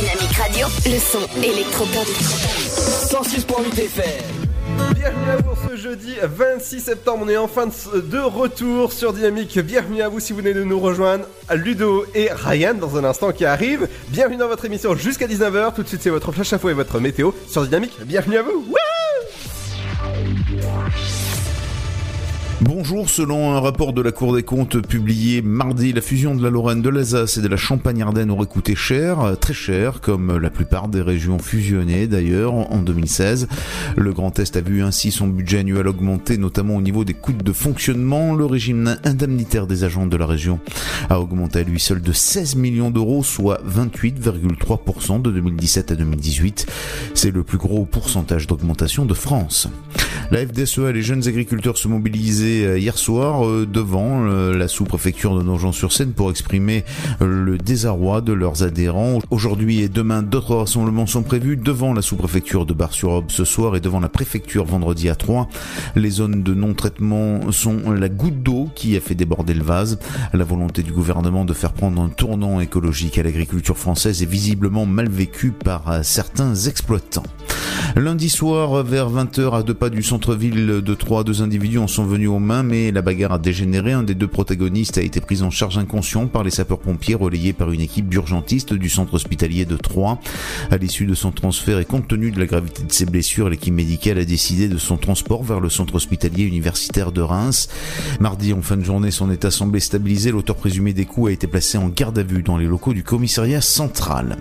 Dynamique Radio. Le son électropop. 106.8 FM. Bienvenue à vous ce jeudi 26 septembre, on est enfin de retour sur Dynamique. Bienvenue à vous si vous venez de nous rejoindre, Ludo et Ryan dans un instant qui arrive. Bienvenue dans votre émission jusqu'à 19h. Tout de suite c'est votre flash info et votre météo sur Dynamique. Bienvenue à vous. Bonjour, selon un rapport de la Cour des comptes publié mardi, la fusion de la Lorraine, de l'Alsace et de la Champagne-Ardenne aurait coûté cher, euh, très cher, comme la plupart des régions fusionnées d'ailleurs en 2016. Le Grand Est a vu ainsi son budget annuel augmenter, notamment au niveau des coûts de fonctionnement. Le régime indemnitaire des agents de la région a augmenté à lui seul de 16 millions d'euros, soit 28,3% de 2017 à 2018. C'est le plus gros pourcentage d'augmentation de France. La FDSEA et les jeunes agriculteurs se mobilisaient euh, hier soir euh, devant euh, la sous-préfecture de Nogent-sur-Seine pour exprimer le désarroi de leurs adhérents. Aujourd'hui et demain, d'autres rassemblements sont prévus devant la sous-préfecture de Bar-sur-Aube ce soir et devant la préfecture vendredi à 3. Les zones de non-traitement sont la goutte d'eau qui a fait déborder le vase. La volonté du gouvernement de faire prendre un tournant écologique à l'agriculture française est visiblement mal vécue par certains exploitants. Lundi soir, vers 20h, à deux pas du centre-ville de Troyes, deux individus en sont venus aux mais la bagarre a dégénéré. Un des deux protagonistes a été pris en charge inconscient par les sapeurs-pompiers, relayés par une équipe d'urgentistes du centre hospitalier de Troyes. À l'issue de son transfert et compte tenu de la gravité de ses blessures, l'équipe médicale a décidé de son transport vers le centre hospitalier universitaire de Reims. Mardi, en fin de journée, son état semblait stabilisé. L'auteur présumé des coups a été placé en garde à vue dans les locaux du commissariat central.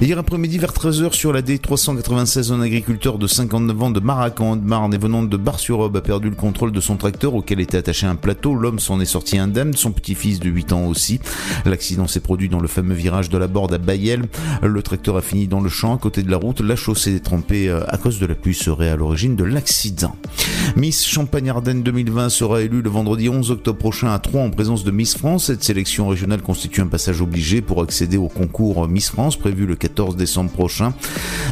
Hier après-midi, vers 13h, sur la D396, un agriculteur de 59 ans de Maracan, de Marne et venant de Bar-sur-Aube a perdu le contrôle de son tracteur auquel était attaché un plateau. L'homme s'en est sorti indemne, son petit-fils de 8 ans aussi. L'accident s'est produit dans le fameux virage de la Borde à Bayel. Le tracteur a fini dans le champ à côté de la route. La chaussée trempée euh, à cause de la pluie serait à l'origine de l'accident. Miss Champagne-Ardenne 2020 sera élue le vendredi 11 octobre prochain à Troyes en présence de Miss France. Cette sélection régionale constitue un passage obligé pour accéder au concours Miss France prévu le 14 décembre prochain.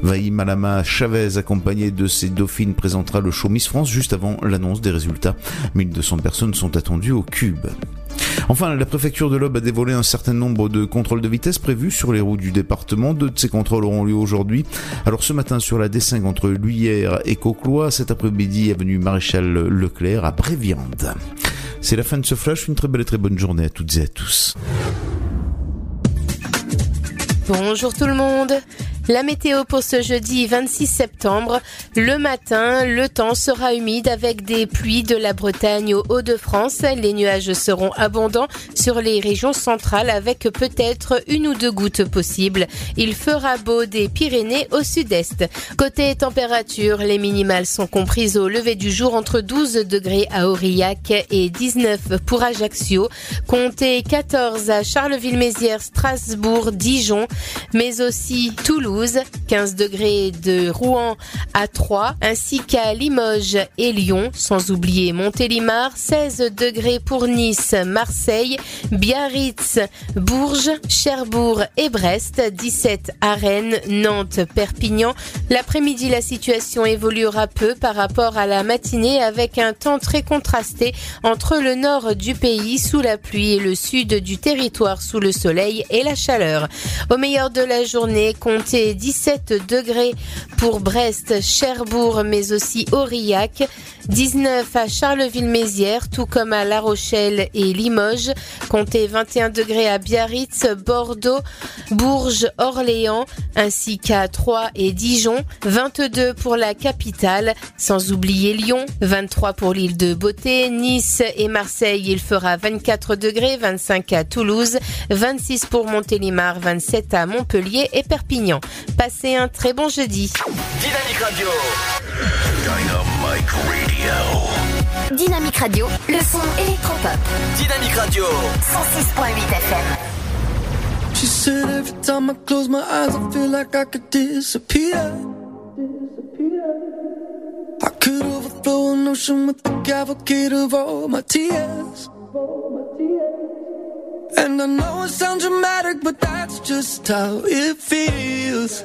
Vaï Malama Chavez, accompagnée de ses dauphines, présentera le show Miss France juste avant l'annonce des résultats. 1200 personnes sont attendues au Cube. Enfin, la préfecture de l'Aube a dévoilé un certain nombre de contrôles de vitesse prévus sur les routes du département. Deux de ces contrôles auront lieu aujourd'hui. Alors ce matin sur la D5 entre Luyères et Cauclois, cet après-midi avenue Maréchal Leclerc à Bréviande. C'est la fin de ce flash, une très belle et très bonne journée à toutes et à tous. Bonjour tout le monde. La météo pour ce jeudi 26 septembre. Le matin, le temps sera humide avec des pluies de la Bretagne au Hauts-de-France. Les nuages seront abondants sur les régions centrales avec peut-être une ou deux gouttes possibles. Il fera beau des Pyrénées au sud-est. Côté température, les minimales sont comprises au lever du jour entre 12 degrés à Aurillac et 19 pour Ajaccio. Comptez 14 à Charleville-Mézières, Strasbourg, Dijon, mais aussi Toulouse. Natuza 15 degrés de Rouen à 3, ainsi qu'à Limoges et Lyon, sans oublier Montélimar, 16 degrés pour Nice, Marseille, Biarritz, Bourges, Cherbourg et Brest, 17 à Rennes, Nantes, Perpignan. L'après-midi, la situation évoluera peu par rapport à la matinée avec un temps très contrasté entre le nord du pays sous la pluie et le sud du territoire sous le soleil et la chaleur. Au meilleur de la journée, comptez 17 degrés pour Brest, Cherbourg, mais aussi Aurillac. 19 à Charleville-Mézières, tout comme à La Rochelle et Limoges. Comptez 21 degrés à Biarritz, Bordeaux, Bourges, Orléans, ainsi qu'à Troyes et Dijon. 22 pour la capitale, sans oublier Lyon. 23 pour l'île de Beauté, Nice et Marseille, il fera 24 degrés, 25 à Toulouse, 26 pour Montélimar, 27 à Montpellier et Perpignan. Passez un très bon jeudi. Dynamique Radio. Dynamite Radio. Dynamique Radio. Le son électropop. Dynamique Radio. 106.8 FM. She said every time I close my eyes, I feel like I could disappear. I could overflow an ocean with the cavalcade of all my tears. And I know it sounds dramatic, but that's just how it feels.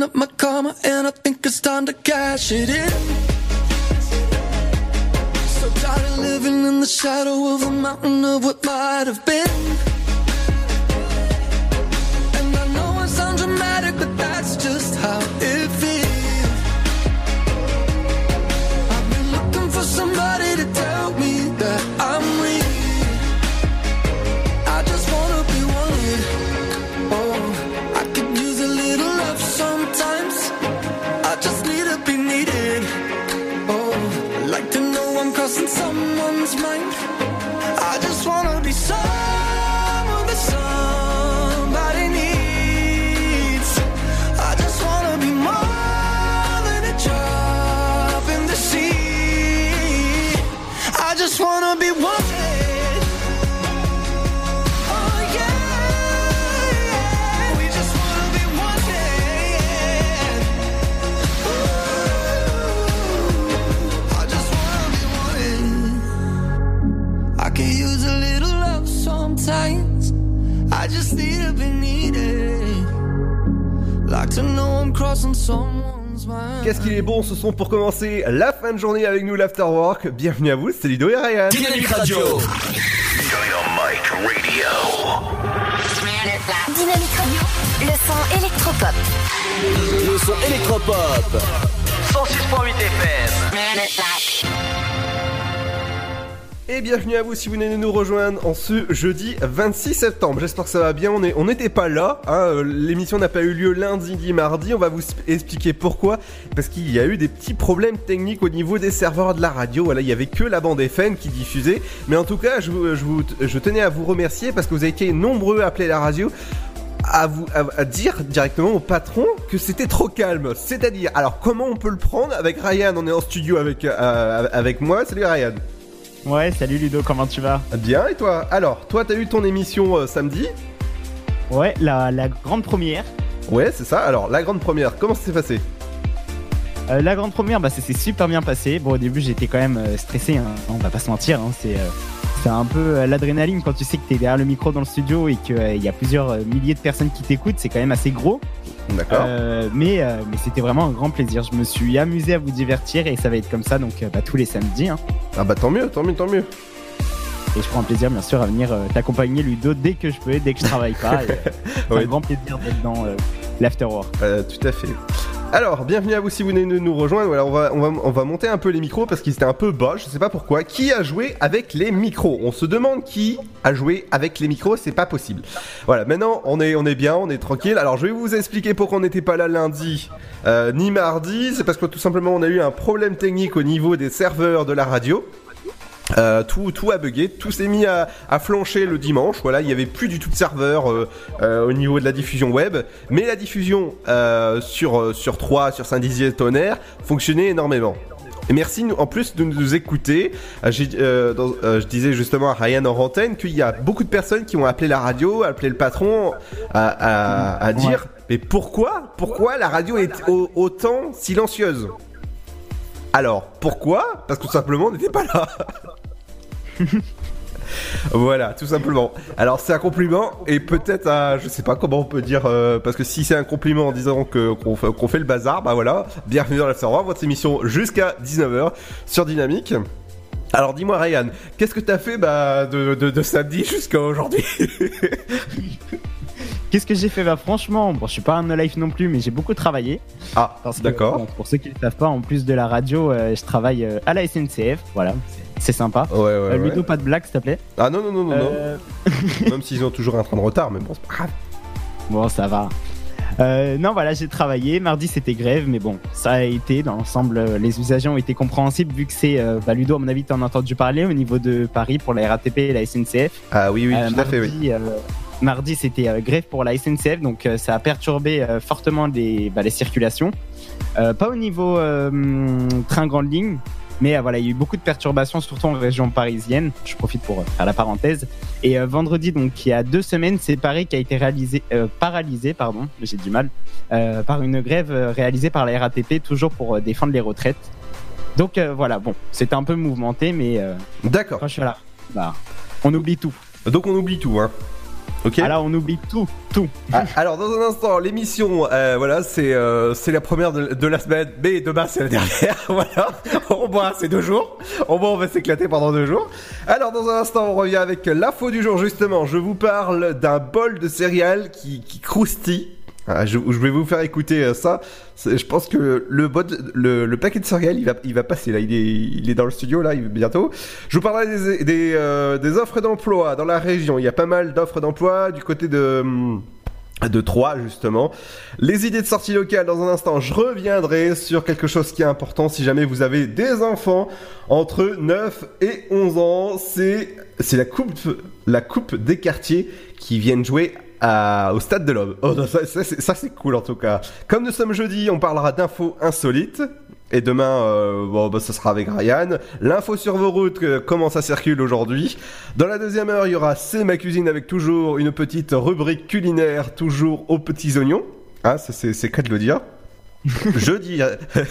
counting up my karma, and I think it's time to cash it in. So tired of living in the shadow of a mountain of what might have been. And I know it sounds dramatic, but that's just how it feels. I've been looking for somebody to tell me that I'm I'm someone's mind. I just wanna be someone that somebody needs. I just wanna be more than a drop in the sea. I just wanna be wanted. Sometimes. I just need to be needed. Like to know I'm crossing someone's mind. Qu'est-ce qu'il est bon ce son pour commencer la fin de journée avec nous l'Afterwork. Bienvenue à vous, c'est Ludo et Ryan. Dynamique Radio. Dynamite Radio. Dynamique Radio, le son électropop. Le son électropop. 106.8 FM. Et bienvenue à vous si vous venez de nous rejoindre en ce jeudi 26 septembre. J'espère que ça va bien. On n'était pas là. hein, euh, L'émission n'a pas eu lieu lundi ni mardi. On va vous expliquer pourquoi. Parce qu'il y a eu des petits problèmes techniques au niveau des serveurs de la radio. Voilà, il y avait que la bande FM qui diffusait. Mais en tout cas, je, tenais à vous remercier parce que vous avez été nombreux à appeler la radio. À dire directement au patron que c'était trop calme. C'est-à-dire, alors comment on peut le prendre avec Ryan? On est en studio avec, euh, avec moi. Salut Ryan. Ouais, salut Ludo, comment tu vas? Bien, et toi? Alors, toi, t'as eu ton émission euh, samedi? Ouais, la, la grande première. Ouais, c'est ça. Alors, la grande première, comment ça s'est passé? Euh, la grande première, bah, ça s'est super bien passé. Bon, au début, j'étais quand même euh, stressé, hein. on va pas se mentir. hein. C'est euh, c'est un peu euh, l'adrénaline quand tu sais que t'es derrière le micro dans le studio et qu'il y a plusieurs euh, milliers de personnes qui t'écoutent. C'est quand même assez gros. D'accord. Euh, mais euh, mais c'était vraiment un grand plaisir. Je me suis amusé à vous divertir et ça va être comme ça donc euh, bah, tous les samedis. hein. Ah bah tant mieux, tant mieux, tant mieux. Et je prends un plaisir bien sûr à venir euh, t'accompagner Ludo dès que je peux, dès que je travaille pas. euh, c'est Ouais. un grand plaisir d'être dans euh, l'afterwork. Euh, tout à fait. Alors, bienvenue à vous si vous venez de nous rejoindre. On va, on va, on va monter un peu les micros parce qu'ils étaient un peu bas, je sais pas pourquoi. Qui a joué avec les micros? On se demande qui a joué avec les micros, c'est pas possible. Voilà, maintenant on est, on est bien, on est tranquille. Alors, je vais vous expliquer pourquoi on n'était pas là lundi euh, ni mardi. C'est parce que tout simplement on a eu un problème technique au niveau des serveurs de la radio. Euh, tout, tout a bugué, tout s'est mis à, à flancher le dimanche. Voilà, il y avait plus du tout de serveur euh, euh, au niveau de la diffusion web, mais la diffusion sur sur 3, sur Saint-Dizier Tonnerre fonctionnait énormément. Et merci en plus de nous écouter. Euh, euh, dans- euh, je disais justement à Ryan en antenne qu'il y a beaucoup de personnes qui ont appelé la radio, appelé le patron à, à- à dire mais pourquoi pourquoi la radio est au- autant silencieuse? Alors pourquoi? Parce que tout simplement on n'était pas là. Voilà, tout simplement. Alors c'est un compliment et peut-être un, je sais pas comment on peut dire, euh, parce que si c'est un compliment en disant que qu'on fait, le bazar, bah voilà, bienvenue dans la Serveur, votre émission jusqu'à 19h sur Dynamique. Alors dis-moi Ryan, qu'est-ce que t'as fait bah, de, de, de samedi jusqu'à aujourd'hui? Qu'est-ce que j'ai fait? Bah franchement, bon, je suis pas un no life non plus, mais j'ai beaucoup travaillé. Ah, d'accord. bon, pour ceux qui ne savent pas, en plus de la radio, euh, je travaille euh, à la SNCF. Voilà, c'est sympa. Ouais, ouais, Euh, ouais. Ludo, pas de blague, s'il te plaît. Ah non, non, non, non, non. Euh, Même s'ils ont toujours un train de retard, mais bon, c'est pas grave. Bon, ça va. Euh, non, voilà, j'ai travaillé. Mardi, c'était grève, mais bon, ça a été. Dans l'ensemble, les usagers ont été compréhensibles vu que c'est. Bah, Ludo, à mon avis, t'en as entendu parler au niveau de Paris pour la RATP et la SNCF. Ah oui, oui, tout à fait, oui. mardi, c'était grève pour la SNCF, donc ça a perturbé fortement les, bah, les circulations. Pas au niveau train grande ligne, mais euh, voilà, il y a eu beaucoup de perturbations, surtout en région parisienne. Je profite pour euh, faire la parenthèse. Et euh, vendredi, donc il y a deux semaines, c'est Paris qui a été réalisé, paralysé, pardon, j'ai du mal, par une grève réalisée par la RATP, toujours pour défendre les retraites. Donc euh, voilà, bon, c'était un peu mouvementé, mais euh, D'accord. quand je suis là, bah, on oublie tout. Donc on oublie tout, hein. Ok. Alors on oublie tout, tout. Ah, alors dans un instant, l'émission, euh, voilà, c'est euh, c'est la première de, de la semaine, mais demain c'est la dernière. voilà, au moins c'est deux jours. Au moins on va s'éclater pendant deux jours. Alors dans un instant, on revient avec l'info du jour. Justement, je vous parle d'un bol de céréales qui, qui croustille. Ah, je, vais vous faire écouter euh, ça. Je pense que le, paquet de céréales, il va, passer là. Il est, dans le studio là, bientôt. Je vous parlerai euh, des offres d'emploi dans la région. Il y a pas mal d'offres d'emploi du côté de. de 3 justement. Les idées de sortie locale dans un instant, je reviendrai sur quelque chose qui est important si jamais vous avez des enfants entre 9 et 11 ans, c'est c'est la coupe la coupe des quartiers qui viennent jouer à- au stade de l'Aube. Oh, ça, c'est- cool en tout cas. Comme nous sommes jeudi, on parlera d'infos insolites. Et demain, euh, bon, bah, ça sera avec Ryan. L'info sur vos routes, euh, comment ça circule aujourd'hui. Dans la deuxième heure, il y aura C'est ma cuisine avec toujours une petite rubrique culinaire, toujours aux petits oignons. Ah, c'est cas de le dire. Jeudi, euh,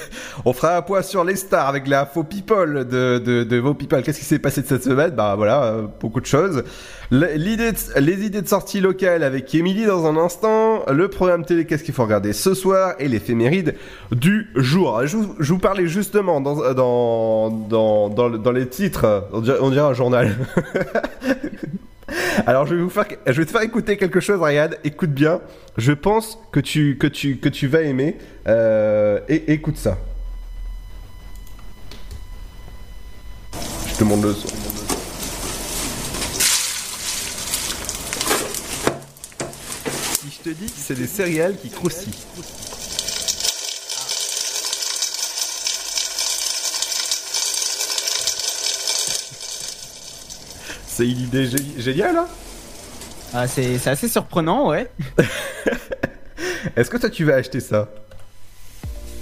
on fera un point sur les stars avec la faux people de, de, vos people. Qu'est-ce qui s'est passé de cette semaine? Bah voilà, euh, beaucoup de choses. Les idées de sortie locale avec Émilie dans un instant. Le programme télé, qu'est-ce qu'il faut regarder ce soir? Et l'éphéméride du jour. Je vous, parlais justement dans, dans, dans, dans, dans les titres, on dirait, on dirait un journal. Alors je vais vous faire, je vais te faire écouter quelque chose, Ryan. Écoute bien. Je pense que tu que tu que tu vas aimer. Euh, et écoute ça. Je te montre le son. Si je te dis que c'est des céréales qui croustillent. C'est une idée gé- géniale, hein Ah, c'est c'est assez surprenant, ouais. Est-ce que toi tu vas acheter ça?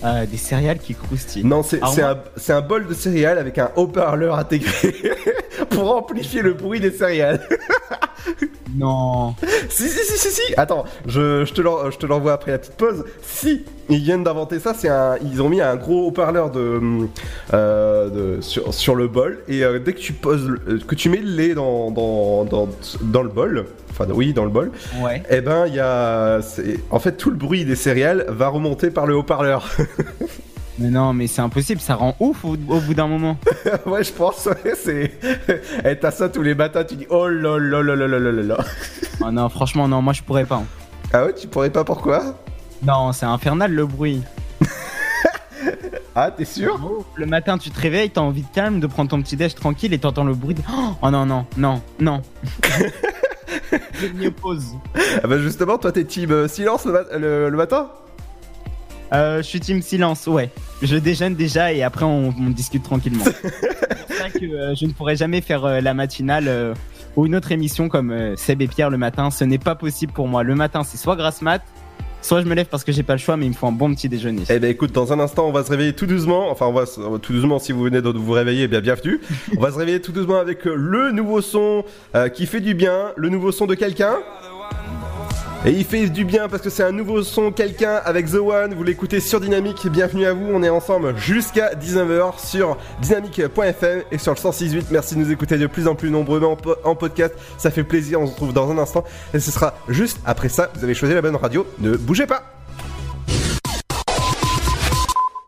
Euh, des céréales qui croustillent. Non, c'est Alors c'est un, c'est un bol de céréales avec un haut-parleur intégré pour amplifier le bruit des céréales. Non. si, si, si, si, si. Attends, je, je te l'envoie après la petite pause. Si ils viennent d'inventer ça, c'est un, ils ont mis un gros haut-parleur de, euh, de- sur, sur le bol et euh, dès que tu poses, le- euh, que tu mets le lait dans, dans, dans, dans le bol, enfin oui, dans le bol, Ouais. eh ben il y a, en fait tout le bruit des céréales va remonter par le haut-parleur. Mais non, mais c'est impossible, ça rend ouf au, bout d'un moment. ouais, je pense, ouais, c'est. Et t'as ça tous les matins, tu dis oh là là là là là oh non, franchement, non, moi je pourrais pas. Hein. Ah ouais, tu pourrais pas pourquoi? Non, c'est infernal le bruit. ah, t'es sûr? Le matin, tu te réveilles, t'as envie de calme, de prendre ton petit déj tranquille et t'entends le bruit. De... Oh, oh non, non, non, non. je m'y oppose. Ah bah justement, toi t'es team euh, silence le matin? Euh, je suis team silence, ouais. Je déjeune déjà et après on, on discute tranquillement. c'est pour ça que euh, je ne pourrais jamais faire euh, la matinale euh, ou une autre émission comme euh, Seb et Pierre le matin. Ce n'est pas possible pour moi. Le matin, c'est soit grasse mat, soit je me lève parce que j'ai pas le choix, mais il me faut un bon petit déjeuner. Eh ben écoute, dans un instant, on va se réveiller tout doucement. Enfin, on va se- tout doucement si vous venez de vous réveiller, eh bien bienvenue. on va se réveiller tout doucement avec le nouveau son euh, qui fait du bien, le nouveau son de quelqu'un? Et il fait du bien parce que c'est un nouveau son quelqu'un avec The One. Vous l'écoutez sur Dynamique. Bienvenue à vous. On est ensemble jusqu'à 19h sur dynamique.fm et sur le 106.8. Merci de nous écouter de plus en plus nombreux en, en podcast. Ça fait plaisir. On se retrouve dans un instant. Et ce sera juste après ça. Vous avez choisi la bonne radio. Ne bougez pas.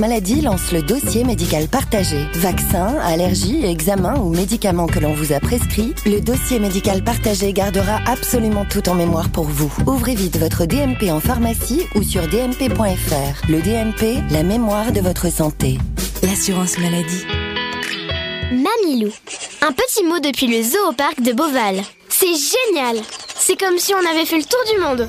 maladie lance le dossier médical partagé. Vaccins, allergies, examens ou médicaments que l'on vous a prescrits, le dossier médical partagé gardera absolument tout en mémoire pour vous. Ouvrez vite votre DMP en pharmacie ou sur dmp.fr. Le DMP, la mémoire de votre santé. L'assurance maladie. Mamilou. Un petit mot depuis le zoo de Beauval. C'est génial C'est comme si on avait fait le tour du monde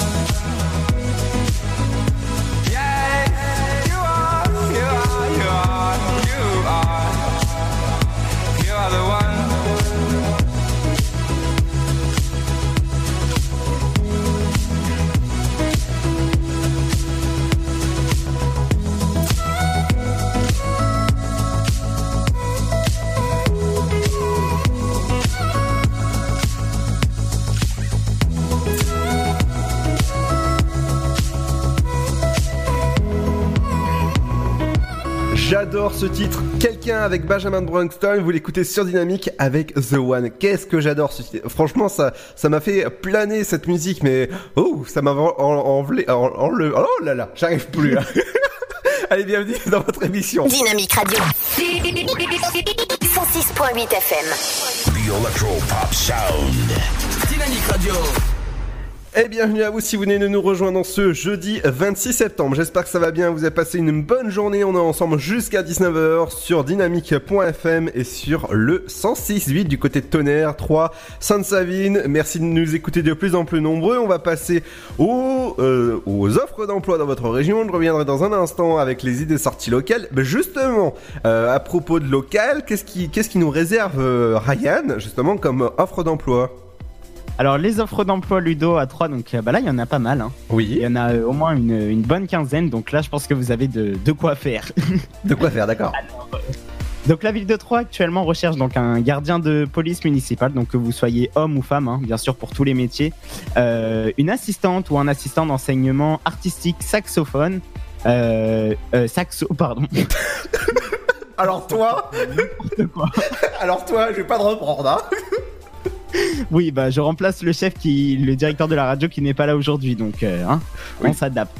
Ce titre. Quelqu'un avec Benjamin Brownstone, vous l'écoutez sur Dynamique avec The One. Qu'est-ce que j'adore ce titre. Franchement, ça, ça m'a fait planer cette musique, mais oh, ça m'a en, enlevé, en, en, le, oh là là, j'arrive plus là. Allez, bienvenue dans votre émission. Dynamique Radio. 106.8 FM. The Electro Pop Sound. Dynamique Radio. Et bienvenue à vous si vous venez de nous rejoindre ce jeudi 26 septembre. J'espère que ça va bien, vous avez passé une bonne journée. On est ensemble jusqu'à 19h sur dynamique.fm et sur le 106.8 du côté de Tonnerre, 3, Sainte-Savine. Merci de nous écouter de plus en plus nombreux. On va passer aux, euh, offres d'emploi dans votre région. Je reviendrai dans un instant avec les idées sorties locales. Mais justement, euh, à propos de local, qu'est-ce qui, qu'est-ce qui nous réserve euh, Ryan, justement, comme offre d'emploi? Alors les offres d'emploi Ludo à 3, donc euh, bah là il y en a pas mal. Hein. Oui. Il y en a euh, au moins une, une bonne quinzaine, donc là je pense que vous avez de, de quoi faire. De quoi faire, d'accord. Donc la ville de Troyes actuellement recherche donc un gardien de police municipale, donc que vous soyez homme ou femme, hein, bien sûr pour tous les métiers, Euh, une assistante ou un assistant d'enseignement artistique saxophone, euh, euh, saxo, pardon. Alors toi, alors toi, je vais pas te reprendre. Hein. Oui, bah je remplace le chef qui, le directeur de la radio qui n'est pas là aujourd'hui, donc euh, hein, on s'adapte.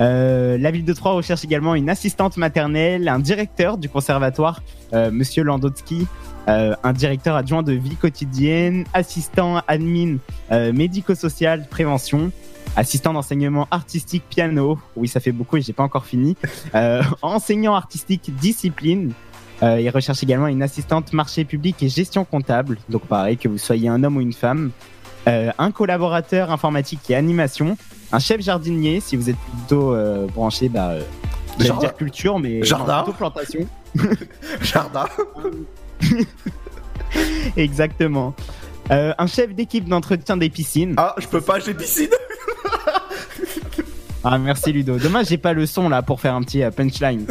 Euh, la ville de Troyes recherche également une assistante maternelle, un directeur du conservatoire, euh, Monsieur Landowski, euh, un directeur adjoint de vie quotidienne, assistant admin médico-social, prévention, assistant d'enseignement artistique piano, oui ça fait beaucoup et j'ai pas encore fini, enseignant artistique discipline. Euh, il recherche également une assistante marché public et gestion comptable, donc pareil que vous soyez un homme ou une femme, Euh, un collaborateur informatique et animation, un chef jardinier si vous êtes plutôt euh, branché bah, Jardin. dire culture mais Jardin. plutôt plantation. Jardin. Exactement. Un chef d'équipe d'entretien des piscines. Ah, je peux pas, j'ai piscine. Ah, merci Ludo. Dommage, j'ai pas le son là pour faire un petit punchline.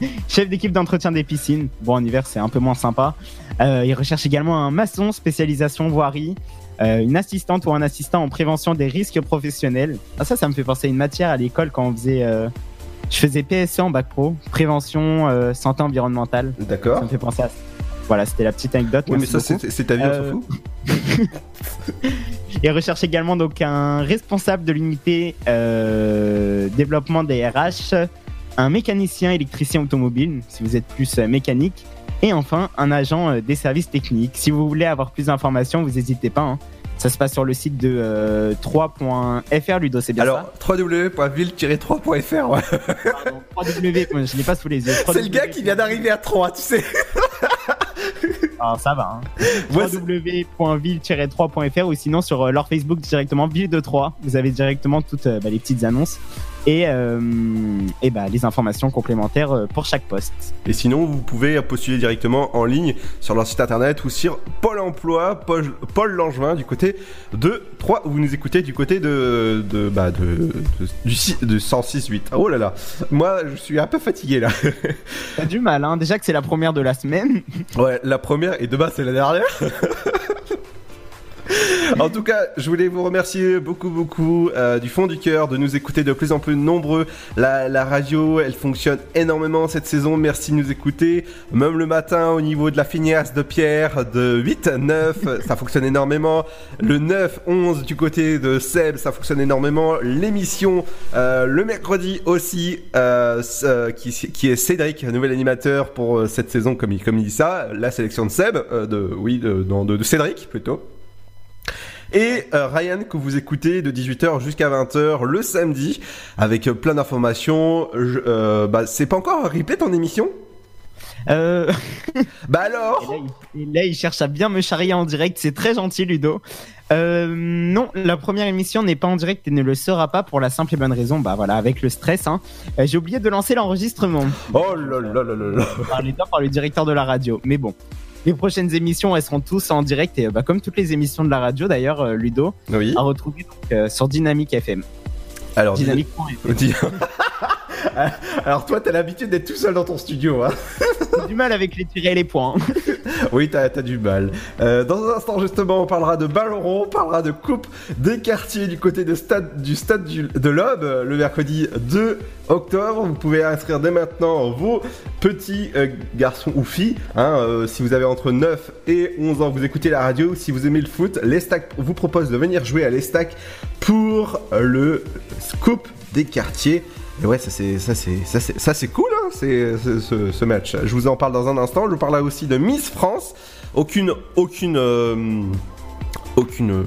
Chef d'équipe d'entretien des piscines. Bon, en hiver, c'est un peu moins sympa. Euh, il recherche également un maçon spécialisation voirie. euh, une assistante ou un assistant en prévention des risques professionnels. Ah, ça, ça me fait penser à une matière à l'école quand on faisait. euh, je faisais PSE en bac pro, prévention santé environnementale. D'accord. Ça me fait penser à ça. Voilà, c'était la petite anecdote. Oui, mais ça, c'est ta vie, on s'en fout. Il recherche également donc un responsable de l'unité développement des RH, un mécanicien électricien automobile, si vous êtes plus euh, mécanique, et enfin un agent euh, des services techniques. Si vous voulez avoir plus d'informations, vous n'hésitez pas. hein. Ça se passe sur le site de euh, 3.fr, Ludo, c'est bien Alors, www.ville-3.fr, ouais. ça www, je l'ai pas sous les yeux. C'est le gars qui vient d'arriver à 3, tu sais. Alors ça va. Hein. Ouais, www.ville-3.fr ou sinon sur euh, leur Facebook directement Ville de 3. Vous avez directement toutes euh, bah, les petites annonces et, euh, et bah, les informations complémentaires euh, pour chaque poste. Et sinon, vous pouvez postuler directement en ligne sur leur site internet ou sur Pôle emploi, Paul, Paul Langevin, du côté de 3, où vous nous écoutez du côté de, de, bah, de, de, du, si- de 106.8. Oh là là, moi je suis un peu fatigué là. T'as du mal, hein. déjà que c'est la première de la semaine. Ouais, la première et demain c'est la dernière. En tout cas, je voulais vous remercier beaucoup, beaucoup euh, du fond du cœur de nous écouter de plus en plus nombreux. La, la radio, elle fonctionne énormément cette saison. Merci de nous écouter. Même le matin, au niveau de la fignasse de Pierre, de 8 à 9, ça fonctionne énormément. Le 9, 11 du côté de Seb, ça fonctionne énormément. L'émission, euh, le mercredi aussi, euh, qui, qui est Cédric, nouvel animateur pour cette saison, comme il, comme il dit ça. La sélection de Seb, de, oui, de, non, de- de Cédric plutôt. Et euh, Ryan que vous écoutez de 18h jusqu'à 20h le samedi avec euh, plein d'informations. Euh, bah, c'est pas encore replay ton émission? Euh... bah alors? Et là, il, et là, il cherche à bien me charrier en direct, c'est très gentil Ludo. Euh, non, la première émission n'est pas en direct et ne le sera pas pour la simple et bonne raison, bah voilà, avec le stress, hein, euh, j'ai oublié de lancer l'enregistrement. Oh là là là là là. Par le directeur de la radio. Mais bon, les prochaines émissions, elles seront tous en direct et bah, comme toutes les émissions de la radio d'ailleurs, euh, Ludo, Oui. à retrouver donc, euh, sur Dynamique FM. Alors, Dynamique.fm. dis- Alors toi, t'as l'habitude d'être tout seul dans ton studio, hein du mal avec les tirets et les points. Oui, t'as as du mal. Euh, dans un instant, justement, on parlera de ballon rond, on parlera de coupe des quartiers du côté de stade, du stade du- de l'Aube, le mercredi 2 octobre. Vous pouvez inscrire dès maintenant vos petits euh, garçons ou filles. hein, euh, si vous avez entre 9 et 11 ans, vous écoutez la radio. Si vous aimez le foot, l'Estac vous propose de venir jouer à l'Estac pour le scoop des quartiers. Et ouais, ça c'est ça c'est ça c'est ça c'est cool, hein, c'est ce, match. Je vous en parle dans un instant. Je vous parlerai aussi de Miss France. Aucune aucune euh, aucune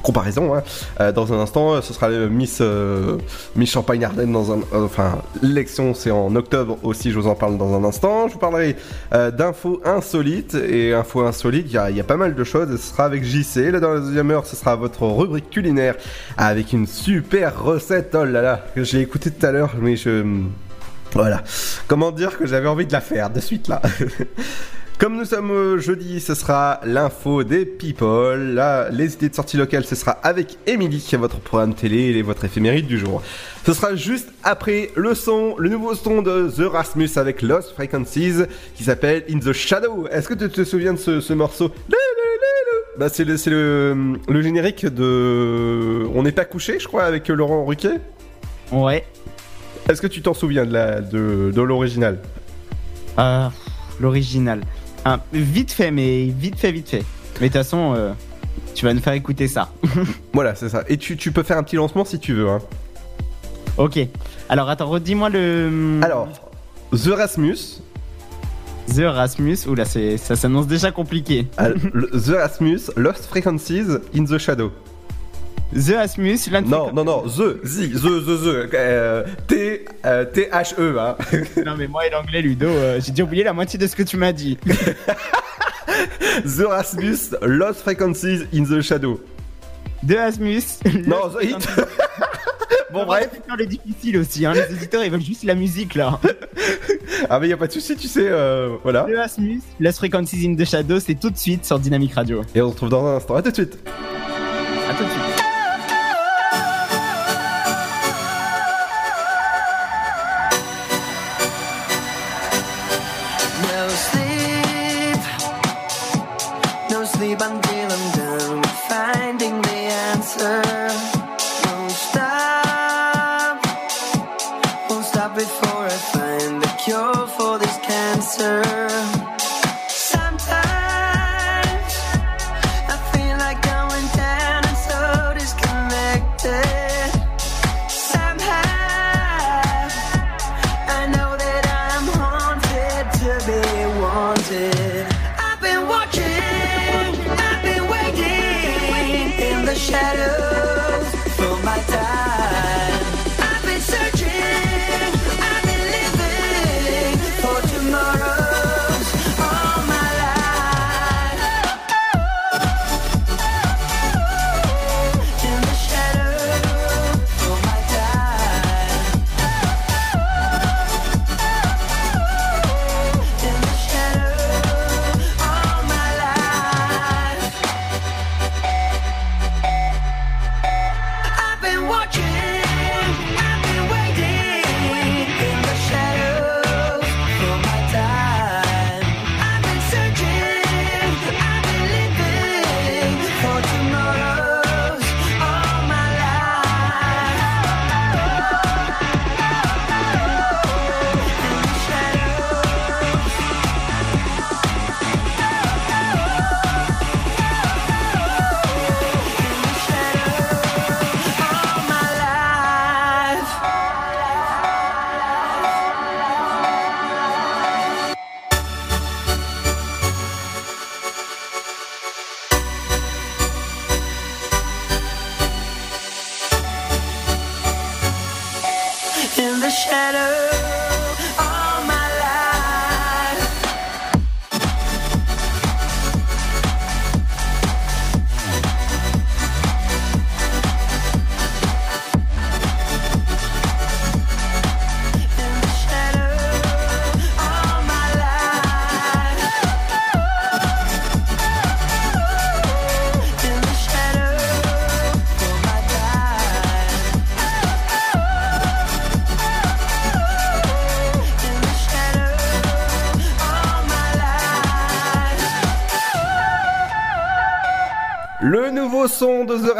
comparaison. hein. Euh, dans un instant, ce sera Miss euh, Miss Champagne Ardenne dans un euh, enfin l'élection c'est en octobre aussi. Je vous en parle dans un instant. Je vous parlerai euh, d'infos insolites et infos insolites. Il y, a, pas mal de choses. Ce sera avec JC. Là dans la deuxième heure, ce sera votre rubrique culinaire avec une super recette. Oh là là, que j'ai écouté tout à l'heure, mais je voilà. Comment dire que j'avais envie de la faire de suite là? Comme nous sommes euh, jeudi, ce sera l'info des people. Là, les idées de sortie locale, ce sera avec Emily, votre programme télé et votre éphéméride du jour. Ce sera juste après le son, le nouveau son de The Rasmus avec Lost Frequencies qui s'appelle In the Shadow. Est-ce que tu te souviens de ce, ce morceau? Bah, c'est le, c'est le, le générique de On n'est pas couché, je crois, avec Laurent Ruquet. Ouais. Est-ce que tu t'en souviens de la de, de l'original? Euh, L'original. Vite fait, mais vite fait, vite fait. Mais de toute façon, euh, tu vas nous faire écouter ça. Voilà, c'est ça. Et tu, tu peux faire un petit lancement si tu veux. Hein. ok. Alors attends, redis-moi le. Alors, The Rasmus. The Rasmus. Oula, c'est- ça s'annonce déjà compliqué. Ah, le- The Rasmus, Lost Frequencies in the Shadow. The Rasmus, Non, non, non, The, The, The, The, The, euh, T, euh, T-H-E, hein. non, mais moi et l'anglais, Ludo, euh, j'ai déjà oublié la moitié de ce que tu m'as dit. The Rasmus, Lost Frequencies in the Shadow. The Rasmus. Non, The Hit. bon, bref. C'est difficile aussi, hein. Les éditeurs, ils veulent juste la musique, là. Ah, mais y a pas de souci, tu sais, euh, voilà. The Rasmus, Lost Frequencies in the Shadow, c'est tout de suite sur Dynamic Radio. Et on se retrouve dans un instant. À tout de suite. À tout de suite.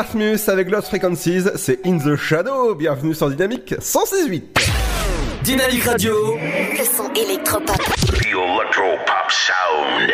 Rasmus avec Lost Frequencies, c'est In the Shadow. Bienvenue sur Dynamique 168. Dynamique Radio. Le son électropop. The Electro Pop Sound.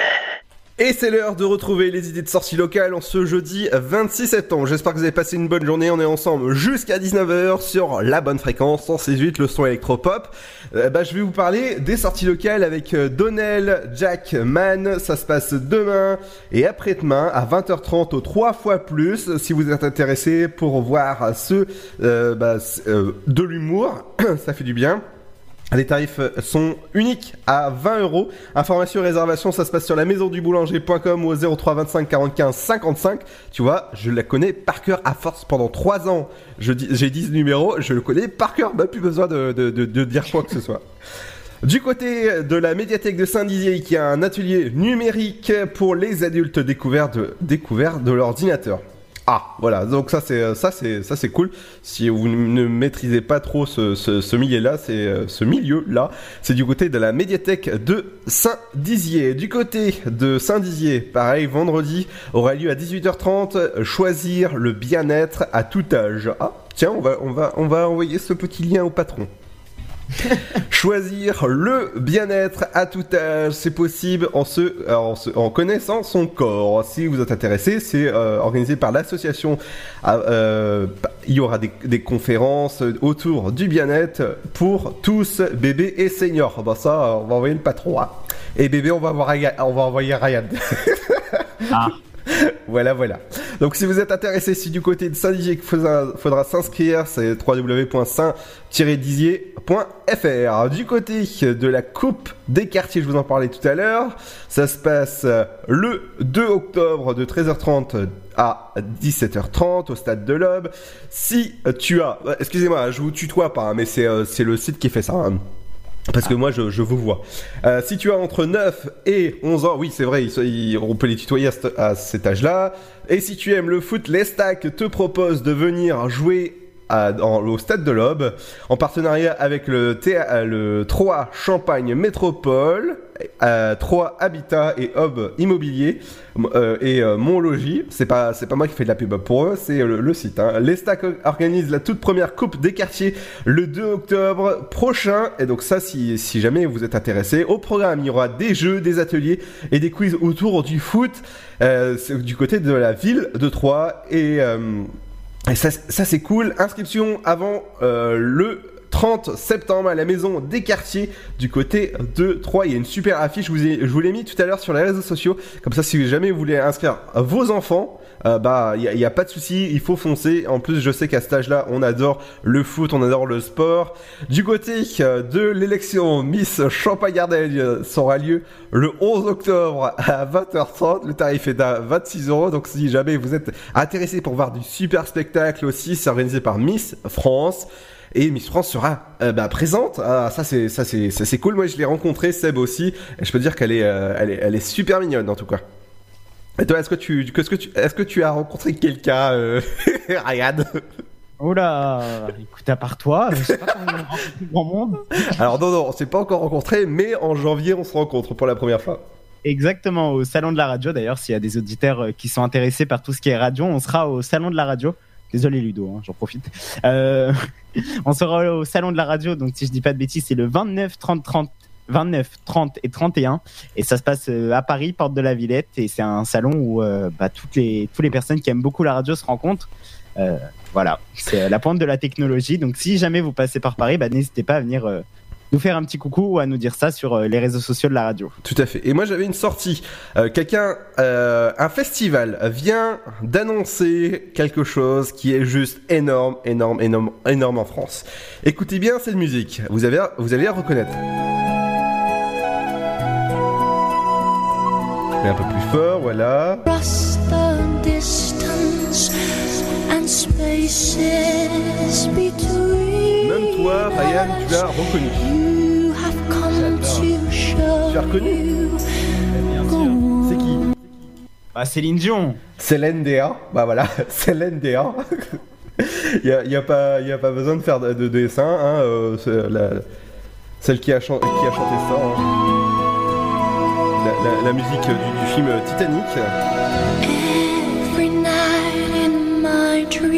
Et c'est l'heure de retrouver les idées de sortie locales en ce jeudi 26 septembre. J'espère que vous avez passé une bonne journée. On est ensemble jusqu'à 19h sur la bonne fréquence 168, le son électropop. Euh, bah, je vais vous parler des sorties locales avec euh, Donnell, Jack, Man. Ça se passe demain et après-demain à 20h30 au 3 fois plus. Si vous êtes intéressé pour voir ce euh, bah, euh, de l'humour, ça fait du bien. Les tarifs sont uniques à 20 euros. Information et réservation, ça se passe sur la maison du boulanger.com ou au 03 25 45 55. Tu vois, je la connais par cœur à force pendant 3 ans. J'ai 10 numéros, je le connais par cœur, bah, plus besoin de, de- dire quoi que ce soit. Du côté de la médiathèque de Saint-Dizier, qui a un atelier numérique pour les adultes découverts de l'ordinateur. Ah, voilà, donc ça c'est ça c'est ça c'est cool. Si vous ne maîtrisez pas trop ce, ce milieu-là, c'est euh, ce milieu-là, c'est du côté de la médiathèque de Saint-Dizier. Du côté de Saint-Dizier, pareil, vendredi aura lieu à 18h30 choisir le bien-être à tout âge. Ah, tiens, on va on va on va envoyer ce petit lien au patron. Choisir le bien-être à tout âge, c'est possible en, se, en, se- en connaissant son corps. Si vous êtes intéressé, c'est euh, organisé par l'association. Ah, euh, il y aura des, conférences autour du bien-être pour tous, bébés et seniors. Ça, on va envoyer le patron. hein. Et bébé, on va, on va envoyer Ryan. Voilà, voilà. Donc si vous êtes intéressé, si du côté de Saint-Dizier faudra, s'inscrire, c'est www.saint-dizier.fr. Du côté de la Coupe des quartiers, je vous en parlais tout à l'heure, ça se passe euh, le 2 octobre de 13h30 à 17h30 au stade de l'Aube. Si tu as... euh, Excusez-moi, je vous tutoie pas, hein, mais c'est euh, c'est le site qui fait ça. hein. Parce que moi, je, vous vois. Euh, si tu as entre 9 et 11 ans, oui, c'est vrai, on peut les tutoyer à, ce- à cet âge-là. Et si tu aimes le foot, l'Estac te propose de venir jouer à- au Stade de l'Aube, en partenariat avec le, théa- le 3 Champagne Métropole, euh, 3 Habitat et Hub Immobilier euh, et euh, Mon Logis. C'est pas, c'est pas moi qui fais de la pub pour eux, c'est le, le site. Hein. L'Estac organise la toute première Coupe des quartiers le 2 octobre prochain. Et donc ça, si, si jamais vous êtes intéressé, au programme, il y aura des jeux, des ateliers et des quiz autour du foot euh, du côté de la ville de Troyes. Et... et ça, ça, c'est cool. Inscription avant euh, le 30 septembre à la maison des quartiers du côté de Troyes. Il y a une super affiche, je vous, je vous l'ai mis tout à l'heure sur les réseaux sociaux. Comme ça, si jamais vous voulez inscrire vos enfants, euh, bah il n'y a, pas de souci, il faut foncer. En plus, je sais qu'à cet âge-là, on adore le foot, on adore le sport. Du côté euh, de l'élection Miss Champagne-Ardenne euh, sera lieu le 11 octobre à 20h30. Le tarif est à 26 euros. Donc si jamais vous êtes intéressé pour voir du super spectacle aussi, c'est organisé par Miss France. Et Miss France sera euh, bah, présente. Ah, ça c'est ça c'est cool. Moi je l'ai rencontré Seb aussi. Et je peux dire qu'elle est, euh, elle est elle est super mignonne en tout cas. Et toi est-ce que tu est-ce que tu est-ce que tu as rencontré quelqu'un euh, Ryan? Oula, écoute, à part toi, je sais pas comment on rencontre plus grand monde. Alors non non, on s'est pas encore rencontré, mais en janvier on se rencontre pour la première fois. Exactement, au salon de la radio d'ailleurs, s'il y a des auditeurs euh, qui sont intéressés par tout ce qui est radio, on sera au salon de la radio. Désolé Ludo, hein, j'en profite. Euh, on sera au salon de la radio, donc si je dis pas de bêtises, c'est le 29, 30, 30, 29, 30 et 31. Et ça se passe euh, à Paris, porte de la Villette. Et c'est un salon où euh, bah, toutes, les, toutes les personnes qui aiment beaucoup la radio se rencontrent. Euh, voilà, c'est la pointe de la technologie. Donc si jamais vous passez par Paris, bah, n'hésitez pas à venir nous faire un petit coucou ou à nous dire ça sur les réseaux sociaux de la radio. Tout à fait. Et moi j'avais une sortie. Quelqu'un, un festival vient d'annoncer quelque chose qui est juste énorme, énorme, énorme, énorme en France. Écoutez bien cette musique. Vous avez, vous allez la reconnaître. Mais un peu plus fort, voilà. Même toi, Ryan, tu l'as reconnu. Tu as reconnu C'est qui? Ah, Céline Dion. Célène Déa. Bah voilà, Célène Déa. Il n'y a, y a pas, y a pas besoin de faire de, de dessin. Hein, euh, c'est la- celle qui a, chan- qui a chanté ça. hein. La, musique du, du film Titanic.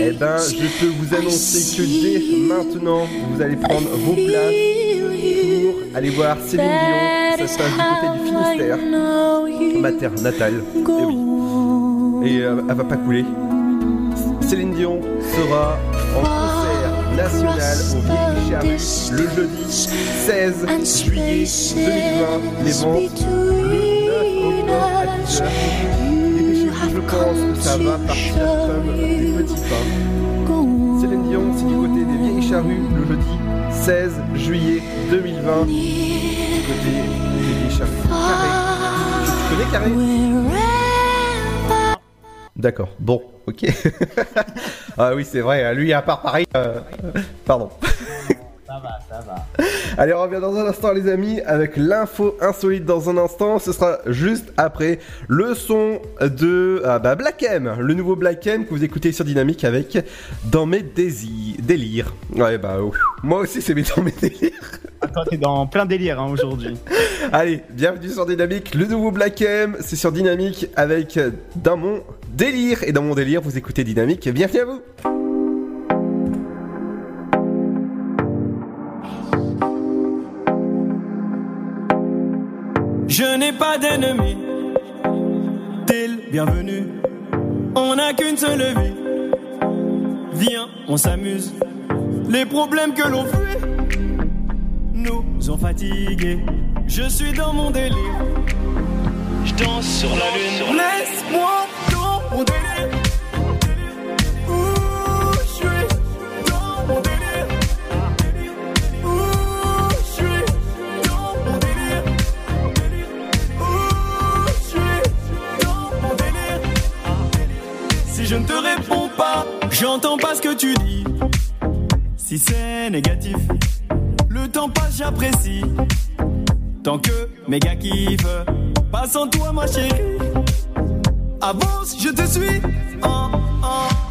Eh ben, je peux vous annoncer que dès maintenant, vous allez prendre vos places pour aller voir Céline Dion. Ça se passe du côté du Finistère, ma terre natale. Et oui. Et euh, elle va pas couler. Céline Dion sera en concert national au Vieille le jeudi 16 juillet 2020. Les ventes le 9 octobre à 10h. Dépêchez-vous, je pense que ça va partir comme des petits pains. Céline Dion, c'est du côté des Vieilles Charrues le jeudi 16 juillet 2020. Du côté des Vieilles Charrues. Carré. Tu connais Carré D'accord, bon, ok. ah oui, c'est vrai, lui, à part Paris. euh, Pardon. Ça va, ça va. Allez, on revient dans un instant, les amis, avec l'info insolite dans un instant. Ce sera juste après le son de ah bah, Black M, le nouveau Black M que vous écoutez sur Dynamique avec Dans mes désirs, délires. Ouais, bah, ouf. moi aussi, c'est mes dans mes délires. Attends, t'es dans plein délire hein, aujourd'hui. Allez, bienvenue sur Dynamique, le nouveau Black M, c'est sur Dynamique avec Dans mon délire. Et dans mon délire, vous écoutez Dynamique. Bienvenue à vous. Je n'ai pas d'ennemi. T'es le. On n'a qu'une seule vie. Viens, on s'amuse. Les problèmes que l'on fuit nous ont fatigués. Je suis dans mon délire. Je danse sur la lune. Laisse-moi dans mon délire. J'entends pas ce que tu dis. Si c'est négatif, le temps passe, j'apprécie. Tant que mes gars kiffent, pas sans toi, ma chérie. Avance, je te suis. Oh, oh.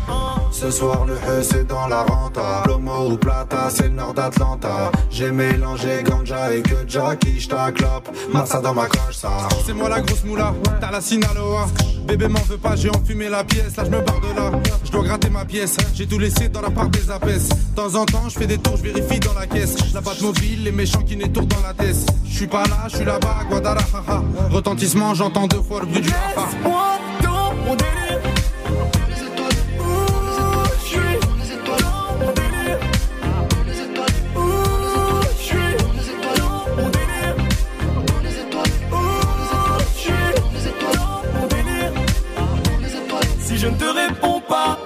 Ce soir le E c'est dans la renta Plomo ou plata c'est le nord d'Atlanta J'ai mélangé ganja et que Jackie j't'acclope Massa dans ma coche ça C'est moi la grosse moula, t'as la Sinaloa. Bébé m'en veux pas, j'ai enfumé la pièce, là je me barre de là. Je dois gratter ma pièce, j'ai tout laissé dans la part des apaises. De temps en temps, je fais des tours, je vérifie dans la caisse. La batte mobile, les méchants qui n'étourdent dans la tête. Je suis pas là, je suis là-bas, Guadalajara. Retentissement, j'entends deux fois le bruit du. Je ne te réponds pas,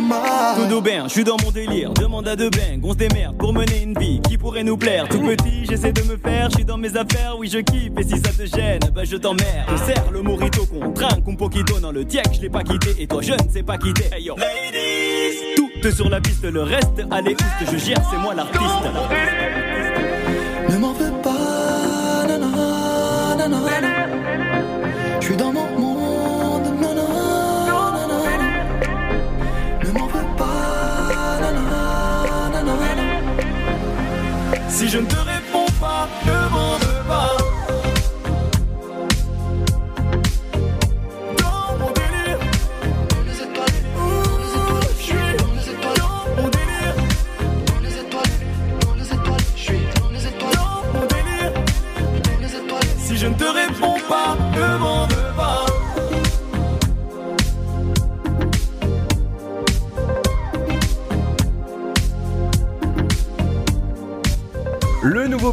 Miami. Tout d'aubain, je suis dans mon délire. Demande à deux bains, on se démerde pour mener une vie qui pourrait nous plaire. Tout petit, j'essaie de me faire, je suis dans mes affaires, oui je kiffe. Et si ça te gêne, bah je t'emmerde. Je serre le morito qu'on trinque, un poquito dans le tiek, je l'ai pas quitté. Et toi, je ne sais pas quitter. Hey yo, ladies, tout sur la piste, le reste, allez, oust, je gère, c'est moi l'artiste. Ne m'en veux pas, Si je ne te réponds pas, ne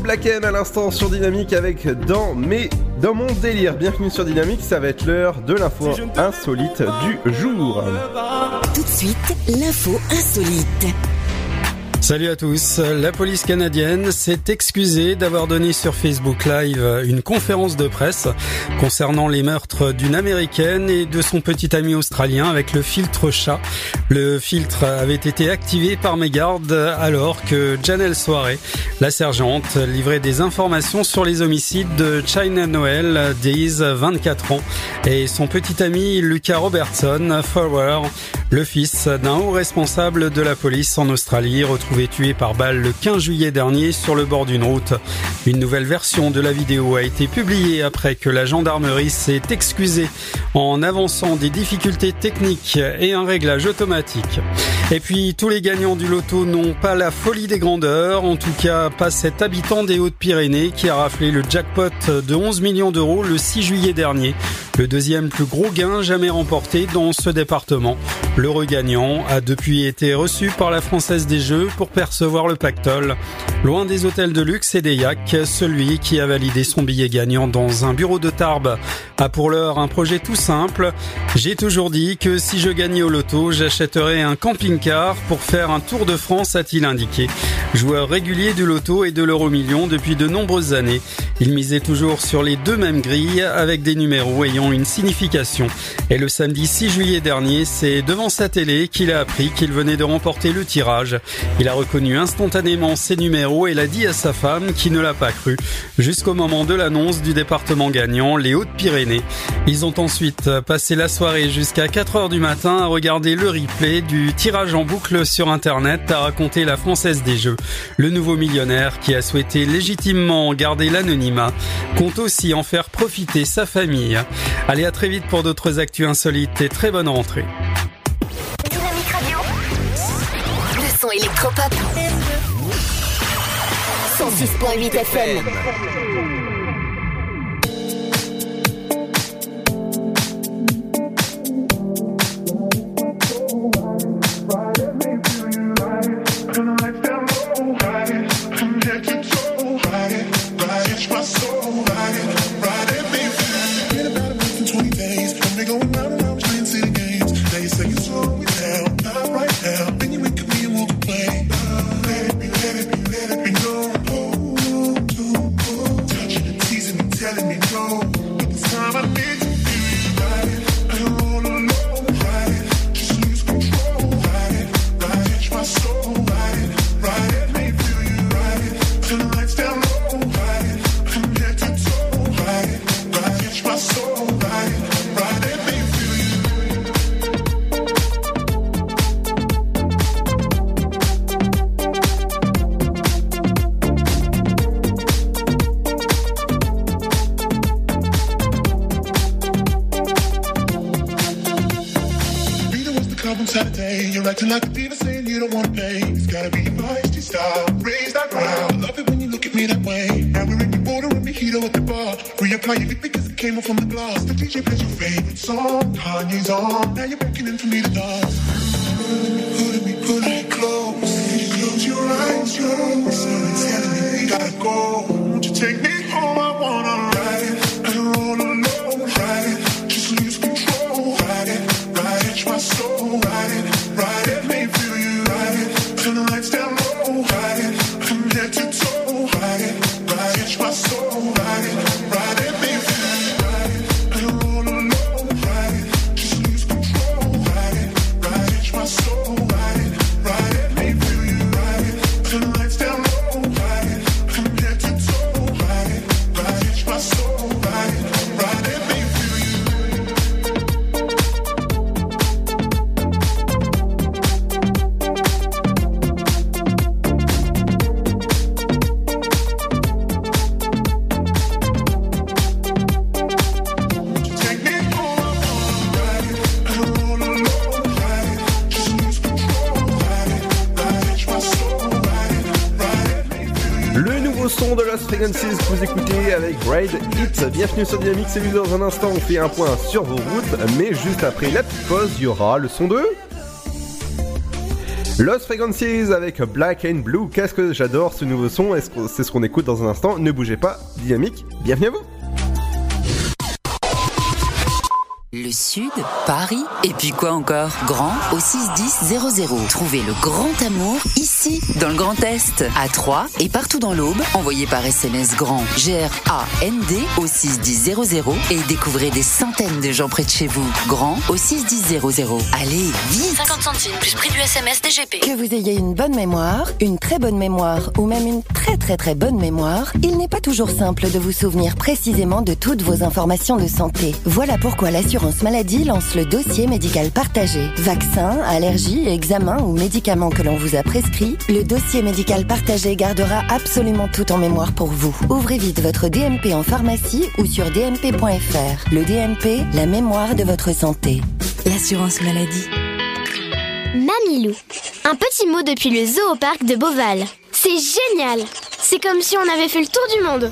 Black M à l'instant sur Dynamique avec dans mes dans mon délire. Bienvenue sur Dynamique, ça va être l'heure de l'info insolite du jour. Tout de suite, l'info insolite. Salut à tous. La police canadienne s'est excusée d'avoir donné sur Facebook Live une conférence de presse concernant les meurtres d'une américaine et de son petit ami australien avec le filtre chat. Le filtre avait été activé par mes gardes alors que Janelle Soirée, la sergente, livrait des informations sur les homicides de China Noel, Days, 24 ans, et son petit ami Lucas Robertson, Forward, le fils d'un haut responsable de la police en Australie, retrouvé tué par balle le 15 juillet dernier sur le bord d'une route. Une nouvelle version de la vidéo a été publiée après que la gendarmerie s'est excusée en avançant des difficultés techniques et un réglage automatique. Et puis tous les gagnants du loto n'ont pas la folie des grandeurs, en tout cas pas cet habitant des Hautes-Pyrénées qui a raflé le jackpot de 11 millions d'euros le 6 juillet dernier, le deuxième plus gros gain jamais remporté dans ce département. Le regagnant a depuis été reçu par la Française des Jeux pour percevoir le pactole. Loin des hôtels de luxe et des yaks, celui qui a validé son billet gagnant dans un bureau de Tarbes a pour l'heure un projet tout simple. J'ai toujours dit que si je gagnais au loto, j'achèterais un camping-car pour faire un tour de France, a-t-il indiqué. Joueur régulier du loto et de l'euro million depuis de nombreuses années, il misait toujours sur les deux mêmes grilles avec des numéros ayant une signification. Et le samedi 6 juillet dernier, c'est devant sa télé qu'il a appris qu'il venait de remporter le tirage. Il a reconnu instantanément ses numéros et l'a dit à sa femme qui ne l'a pas cru, jusqu'au moment de l'annonce du département gagnant, les Hautes-Pyrénées. Ils ont ensuite passé la soirée jusqu'à 4 heures du matin à regarder le replay du tirage en boucle sur internet, à raconter la française des jeux. Le nouveau millionnaire qui a souhaité légitimement garder l'anonymat compte aussi en faire profiter sa famille. Allez à très vite pour d'autres actus insolites et très bonne rentrée. Le son électropop. 106.8 FM. touch my soul. I You're acting like a diva saying you don't want pay. It's gotta be your feisty style. Raise that. I love it when you look at me that way. Now we're in your border and mojito at the bar. Reapply lip because it came off from the glass. The DJ plays your favorite song. Kanye's on. Now you're beckoning for me to dance. Pulling me, pulling me close. Close your eyes, your Someone's telling me we gotta go. Won't you take me home? I wanna ride écoutez avec Grade Hit. Bienvenue sur Dynamique, c'est dans un instant, on fait un point sur vos routes, mais juste après la petite pause, il y aura le son de... Lost Frequencies avec Black and Blue. Qu'est-ce que j'adore ce nouveau son, c'est ce qu'on écoute dans un instant? Ne bougez pas, Dynamique, bienvenue à vous Le Sud, Paris, et puis quoi encore? Grand au 61000. Trouvez le grand amour ici, dans le Grand Est, à Troyes et partout dans l'Aube. Envoyez par SMS grand G-R-A-N-D au 61000 et découvrez des centaines de gens près de chez vous. Grand au 61000. Allez, vite 50 centimes plus prix du SMS DGP. Que vous ayez une bonne mémoire, une très bonne mémoire ou même une très très très bonne mémoire, il n'est pas toujours simple de vous souvenir précisément de toutes vos informations de santé. Voilà pourquoi l'assurance maladie lance le dossier médical partagé. Vaccins, allergies, examens ou médicaments que l'on vous a prescrits, le dossier médical partagé gardera absolument tout en mémoire pour vous. Ouvrez vite votre DMP en pharmacie ou sur dmp.fr. Le DMP, la mémoire de votre santé. L'assurance maladie. Mamilou. Un petit mot depuis le zoo au parc de Beauval. C'est génial C'est comme si on avait fait le tour du monde.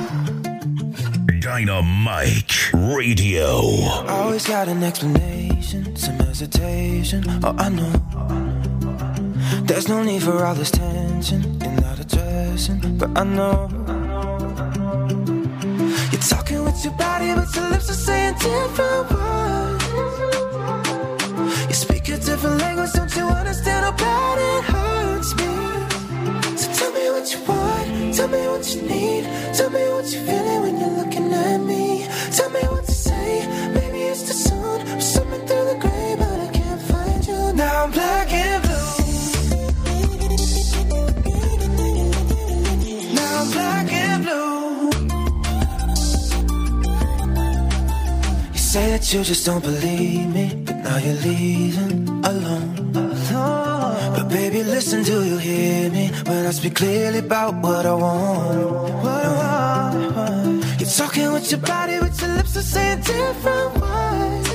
Dynamite Radio. Always got an explanation, some hesitation. Oh, I know. There's no need for all this tension and not addressing, but I know. You're talking with your body, but your lips are saying different words. You speak a different language, don't you understand how bad it hurts me? Tell me what you need, tell me what you're feeling when you're looking at me. Tell me what to say, maybe it's the sun, or something through the gray, but I can't find you. Now I'm black and blue. Now I'm black and blue. You say that you just don't believe me, but now you're leaving alone. Baby, listen till you hear me when I speak clearly about what I want. What I want. You're talking with your body, with your lips, are saying different words.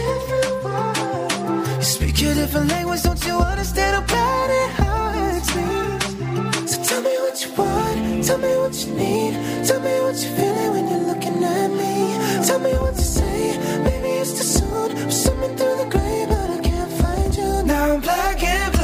You speak a different language, don't you understand how bad it hurts me? So tell me what you want, tell me what you need, tell me what you're feeling when you're looking at me. Tell me what to say, maybe it's too soon. I'm swimming through the gray, but I can't find you. Now I'm black and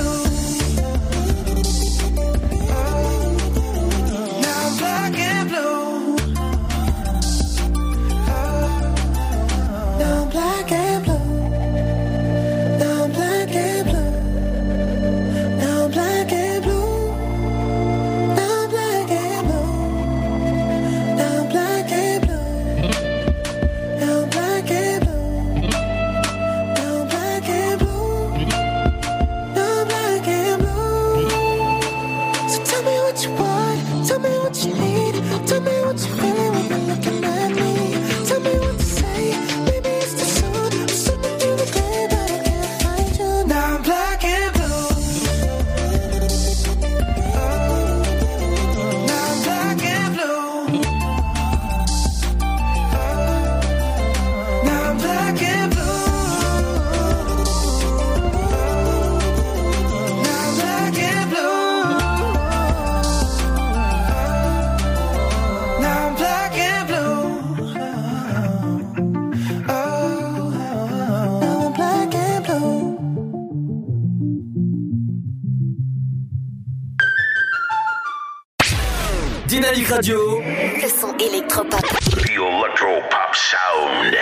Radio. Le son électropop. The Electro Pop Sound.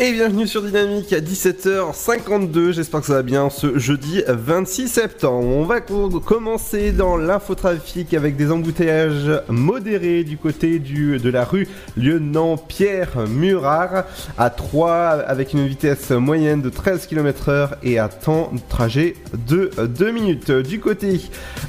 Et bienvenue sur Dynamique à 17h52, j'espère que ça va bien ce jeudi 26 septembre. On va co- commencer dans l'infotrafic avec des embouteillages modérés du côté du, de la rue Lieutenant-Pierre Murat à 3 avec une vitesse moyenne de 13 km heure et un temps de trajet de 2 minutes. Du côté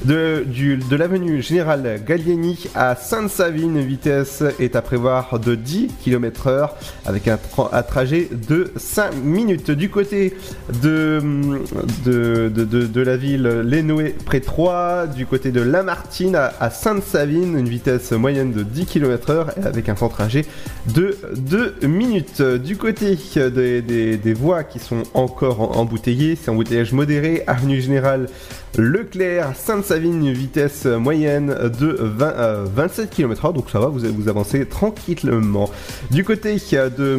de, du- de l'avenue Général Gallieni à Sainte-Savine, vitesse est à prévoir de 10 km heure avec un, un trajet de 5 minutes. Du côté de, la ville Lénoé près 3, du côté de Lamartine à, Sainte-Savine, une vitesse moyenne de 10 km heure et avec un temps de trajet de 2 minutes. Du côté des, voies qui sont encore en- embouteillées, c'est embouteillage modéré, avenue Générale Leclerc, Sainte-Savine, vitesse moyenne de 20, euh, 27 km/h, donc ça va, vous, vous avancez tranquillement. Du côté de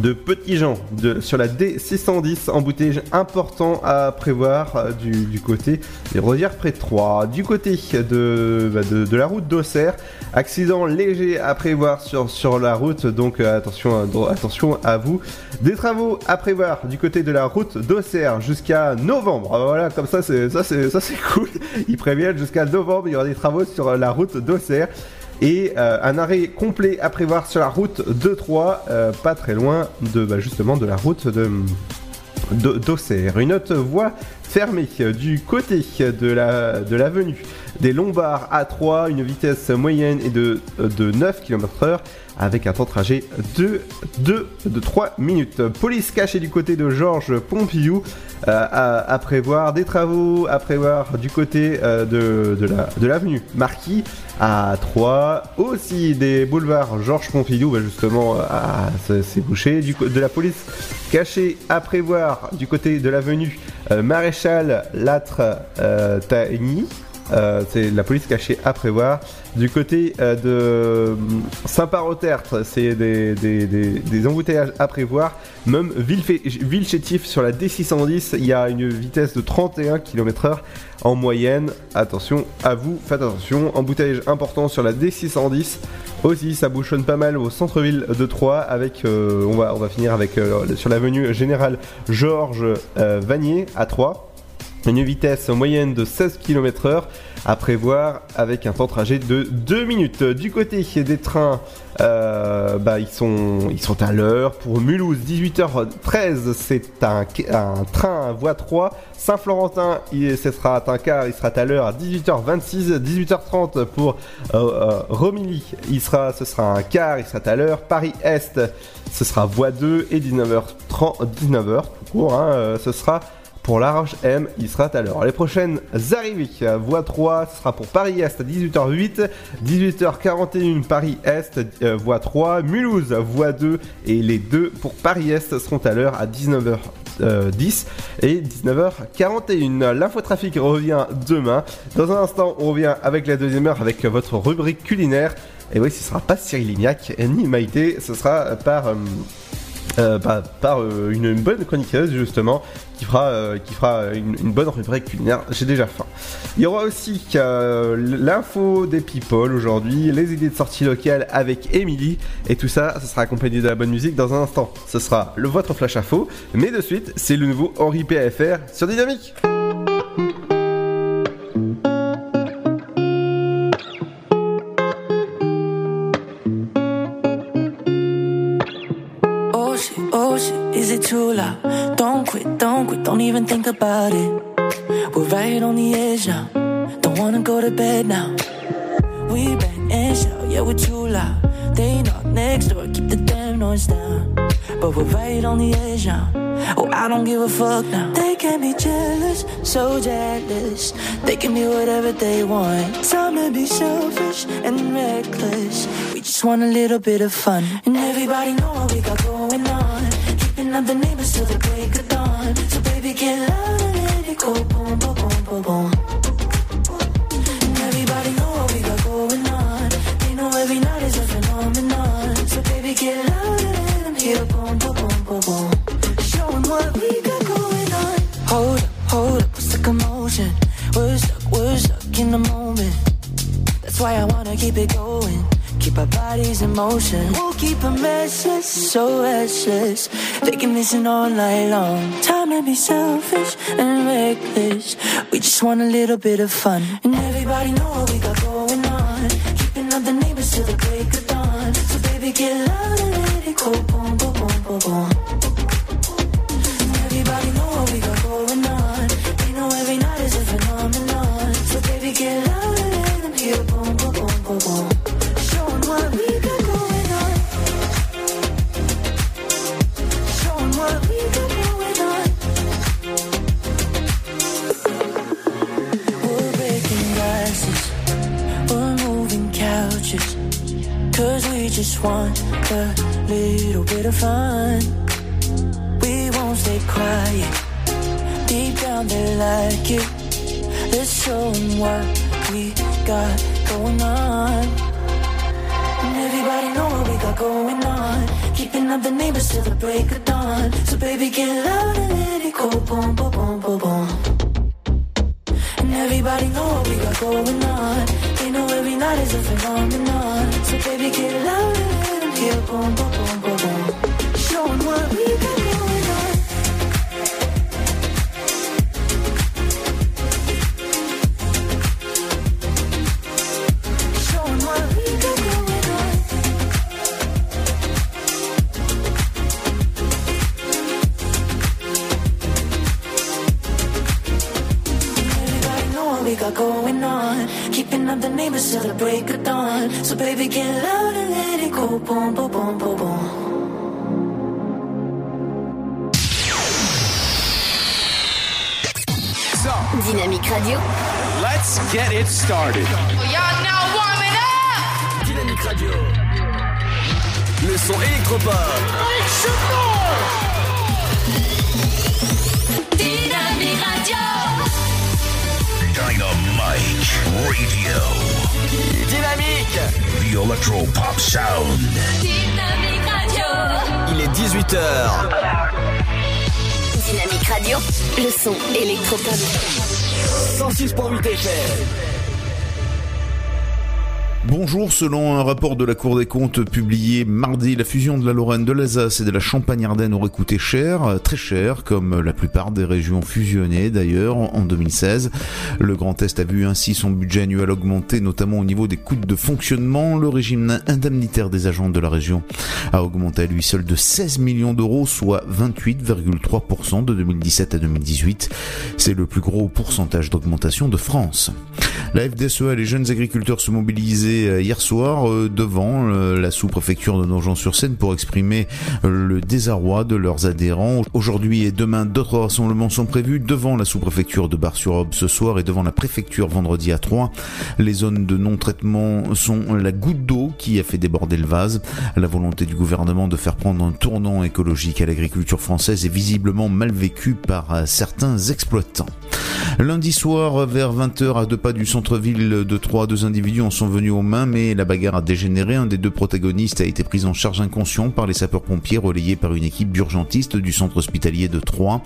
de Petit Jean de, sur la D610 embouteillage important à prévoir euh, du, côté des Rosières près de 3 du côté de, bah, de, de la route d'Auxerre accident léger à prévoir sur, sur la route. Donc euh, attention, dro- attention à vous. Des travaux à prévoir du côté de la route d'Auxerre jusqu'à novembre. Ah, voilà comme ça c'est ça c'est cool. Ils préviennent jusqu'à novembre il y aura des travaux sur la route d'Auxerre et euh, un arrêt complet à prévoir sur la route 2-3, euh, pas très loin de bah, justement de la route de de- d'Auxerre. Une autre voie fermée euh, du côté de la de l'avenue des Lombards A3, une vitesse moyenne est de, de 9 km/h avec un temps de trajet de, de, de 3 minutes. Police cachée du côté de Georges Pompidou euh, à, prévoir des travaux à prévoir du côté euh, de, de la- de l'avenue Marquis à 3 aussi des boulevards Georges Pompidou bah, justement c'est bouché. De la police cachée à prévoir du côté de l'avenue euh, Maréchal Latre Taigny euh, c'est la police cachée à prévoir. Du côté euh, de hum, Saint-Par-au-Tertre, c'est des, des- embouteillages à prévoir. Même Villefé- Villechétif sur la D610, il y a une vitesse de 31 km/h en moyenne. Attention à vous, faites attention. Embouteillage important sur la D610. Aussi, ça bouchonne pas mal au centre-ville de Troyes. Avec, euh, on, va, on va finir avec euh, sur l'avenue Général Georges euh, Vanier à Troyes. Une vitesse moyenne de 16 km/h à prévoir avec un temps de trajet de 2 minutes. Du côté des trains, euh, bah, ils, sont, ils sont à l'heure. Pour Mulhouse, 18h13, c'est un, train voie 3. Saint-Florentin, ce sera un car, il sera à l'heure à 18h26. 18h30 pour euh, euh, Romilly, il sera, ce sera un car, il sera à l'heure. Paris-Est, ce sera voie 2. Et 19h30, 19h, tout court, hein, ce sera Pour La Roche M, il sera à l'heure. Les prochaines arrivées, voie 3, ce sera pour Paris-Est à 18h08, 18h41 Paris-Est, euh, voie 3, Mulhouse, voie 2, et les deux pour Paris-Est seront à l'heure à 19h. 10 et 19h41. L'infotrafic revient demain. Dans un instant, on revient avec la deuxième heure avec votre rubrique culinaire. Et oui, ce sera pas Cyril Lignac ni Maïté, ce sera par. euh, euh, euh, une bonne chroniqueuse justement qui fera, euh, qui fera une, bonne rubrique culinaire. J'ai déjà faim. Il y aura aussi euh, l'info des people aujourd'hui, les idées de sortie locale avec Emily et tout ça, ça sera accompagné de la bonne musique dans un instant. Ce sera le votre flash info, mais de suite c'est le nouveau Henri PFR sur Dynamique. Oh oh? Don't quit, don't quit, don't even think about it. We're right on the edge now. Don't wanna go to bed now. We bang and shout, yeah, we're too loud. They knock next door, keep the damn noise down. But we're right on the edge now. Oh, I don't give a fuck now. They can be jealous, so jealous. They can be whatever they want. Time to be selfish and reckless. We just want a little bit of fun. And everybody know what we got going on. Keeping up the neighbors till the break of dawn. So baby, get loud and let it go. Boom, boom, boom, boom, boom. And everybody know what we got going on. They know every night is a phenomenon. So baby, get loud and let them hear. Boom, boom, boom, boom, boom. Showing what we got going on. Hold up, hold up, what's the commotion? We're stuck, we're stuck in the moment. That's why I wanna keep it going. Keep our bodies in motion. We'll keep them restless, so restless. They can listen all night long. Time to be selfish and reckless. We just want a little bit of fun. And everybody know rapport de la Cour des comptes publié mardi, la fusion de la Lorraine, de l'Alsace et de la Champagne-Ardenne aurait coûté cher, euh, très cher, comme la plupart des régions fusionnées d'ailleurs en 2016. Le Grand Est a vu ainsi son budget annuel augmenter, notamment au niveau des coûts de fonctionnement. Le régime indemnitaire des agents de la région a augmenté à lui seul de 16 millions d'euros, soit 28,3% de 2017 à 2018. C'est le plus gros pourcentage d'augmentation de France. La FDSEA et les jeunes agriculteurs se mobilisaient euh, hier soir euh, devant euh, la sous-préfecture de Nogent-sur-Seine pour exprimer le désarroi de leurs adhérents. Aujourd'hui et demain, d'autres rassemblements sont prévus devant la sous-préfecture de Bar-sur-Aube ce soir et devant la préfecture vendredi à 3. Les zones de non-traitement sont la goutte d'eau qui a fait déborder le vase. La volonté du gouvernement de faire prendre un tournant écologique à l'agriculture française est visiblement mal vécue par certains exploitants. Lundi soir, vers 20h, à deux pas du centre-ville de Troyes, deux individus en sont venus aux mains, mais la bagarre a dégénéré. Un des deux protagonistes a été pris en charge inconscient par les sapeurs-pompiers relayés par une équipe d'urgentistes du centre hospitalier de Troyes.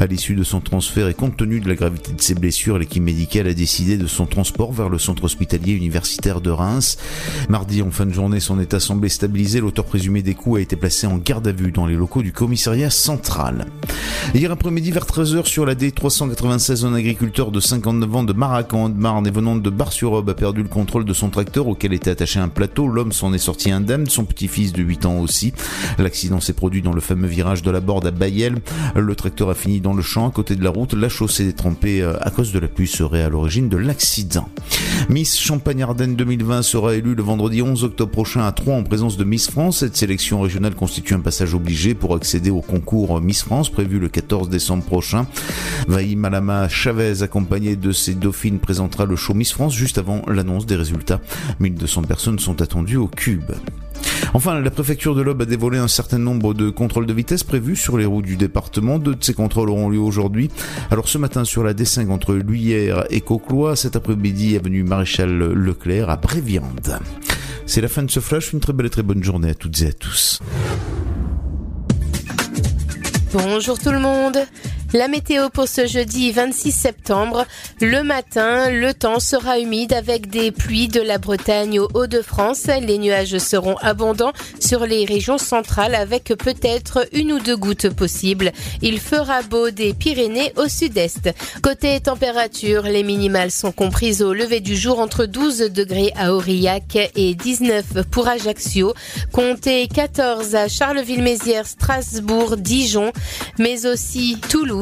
À l'issue de son transfert et compte tenu de la gravité de ses blessures, l'équipe médicale a décidé de son transport vers le centre hospitalier universitaire de Reims. Mardi, en fin de journée, son état semblait stabilisé. L'auteur présumé des coups a été placé en garde à vue dans les locaux du commissariat central. Hier après-midi, vers 13h, sur la D396, un agriculteur de 59 ans de Maracan, de Marne venant de Bar-sur-Aube a perdu le contrôle de son tracteur auquel était attaché un plateau. L'homme s'en est sorti indemne, son petit-fils de 8 ans aussi. L'accident s'est produit dans le fameux virage de la Borde à Bayel. Le tracteur a fini dans le champ à côté de la route. La chaussée est trempée euh, à cause de la pluie serait à l'origine de l'accident. Miss Champagne-Ardenne 2020 sera élue le vendredi 11 octobre prochain à Troyes en présence de Miss France. Cette sélection régionale constitue un passage obligé pour accéder au concours Miss France prévu le 14 décembre prochain. Vaï Malama Chavez, accompagnée de ses dauphines, présentera le show Miss France juste avant l'annonce des résultats. 1200 personnes sont attendues au Cube. Enfin, la préfecture de l'Aube a dévoilé un certain nombre de contrôles de vitesse prévus sur les routes du département. Deux de ces contrôles auront lieu aujourd'hui. Alors ce matin sur la D5 entre Luyères et Cauclois, cet après-midi avenue Maréchal Leclerc à Bréviande. C'est la fin de ce flash, une très belle et très bonne journée à toutes et à tous. Bonjour tout le monde la météo pour ce jeudi 26 septembre. Le matin, le temps sera humide avec des pluies de la Bretagne au Hauts-de-France. Les nuages seront abondants sur les régions centrales avec peut-être une ou deux gouttes possibles. Il fera beau des Pyrénées au sud-est. Côté température, les minimales sont comprises au lever du jour entre 12 degrés à Aurillac et 19 pour Ajaccio. Comptez 14 à Charleville-Mézières, Strasbourg, Dijon, mais aussi Toulouse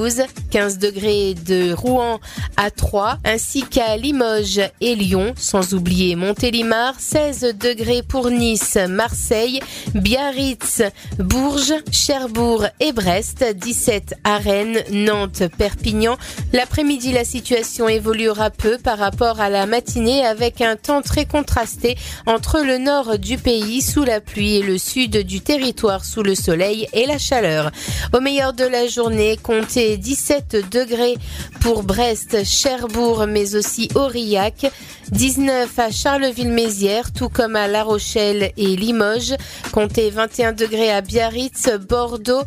15 degrés de Rouen à 3, ainsi qu'à Limoges et Lyon, sans oublier Montélimar, 16 degrés pour Nice, Marseille, Biarritz, Bourges, Cherbourg et Brest, 17 à Rennes, Nantes, Perpignan. L'après-midi, la situation évoluera peu par rapport à la matinée avec un temps très contrasté entre le nord du pays sous la pluie et le sud du territoire sous le soleil et la chaleur. Au meilleur de la journée, comptez 17 degrés pour Brest, Cherbourg, mais aussi Aurillac. 19 à Charleville-Mézières, tout comme à La Rochelle et Limoges. Comptez 21 degrés à Biarritz, Bordeaux,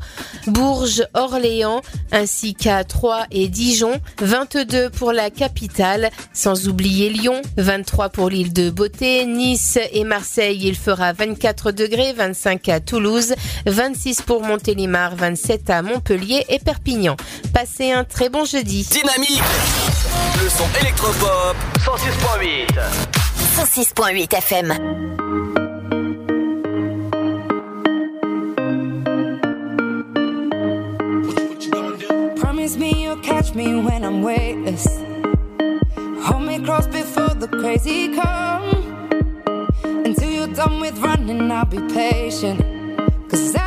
Bourges, Orléans, ainsi qu'à Troyes et Dijon. 22 pour la capitale, sans oublier Lyon. 23 pour l'île de Beauté, Nice et Marseille, il fera 24 degrés, 25 à Toulouse, 26 pour Montélimar, 27 à Montpellier et Perpignan. Passez un très bon jeudi. Dynamique Le son électropop 106.8 106.8 FM. Promise me you'll catch me when I'm weightless. Hold me close before the crazy come. Until you're done with running, I'll be patient. Cause I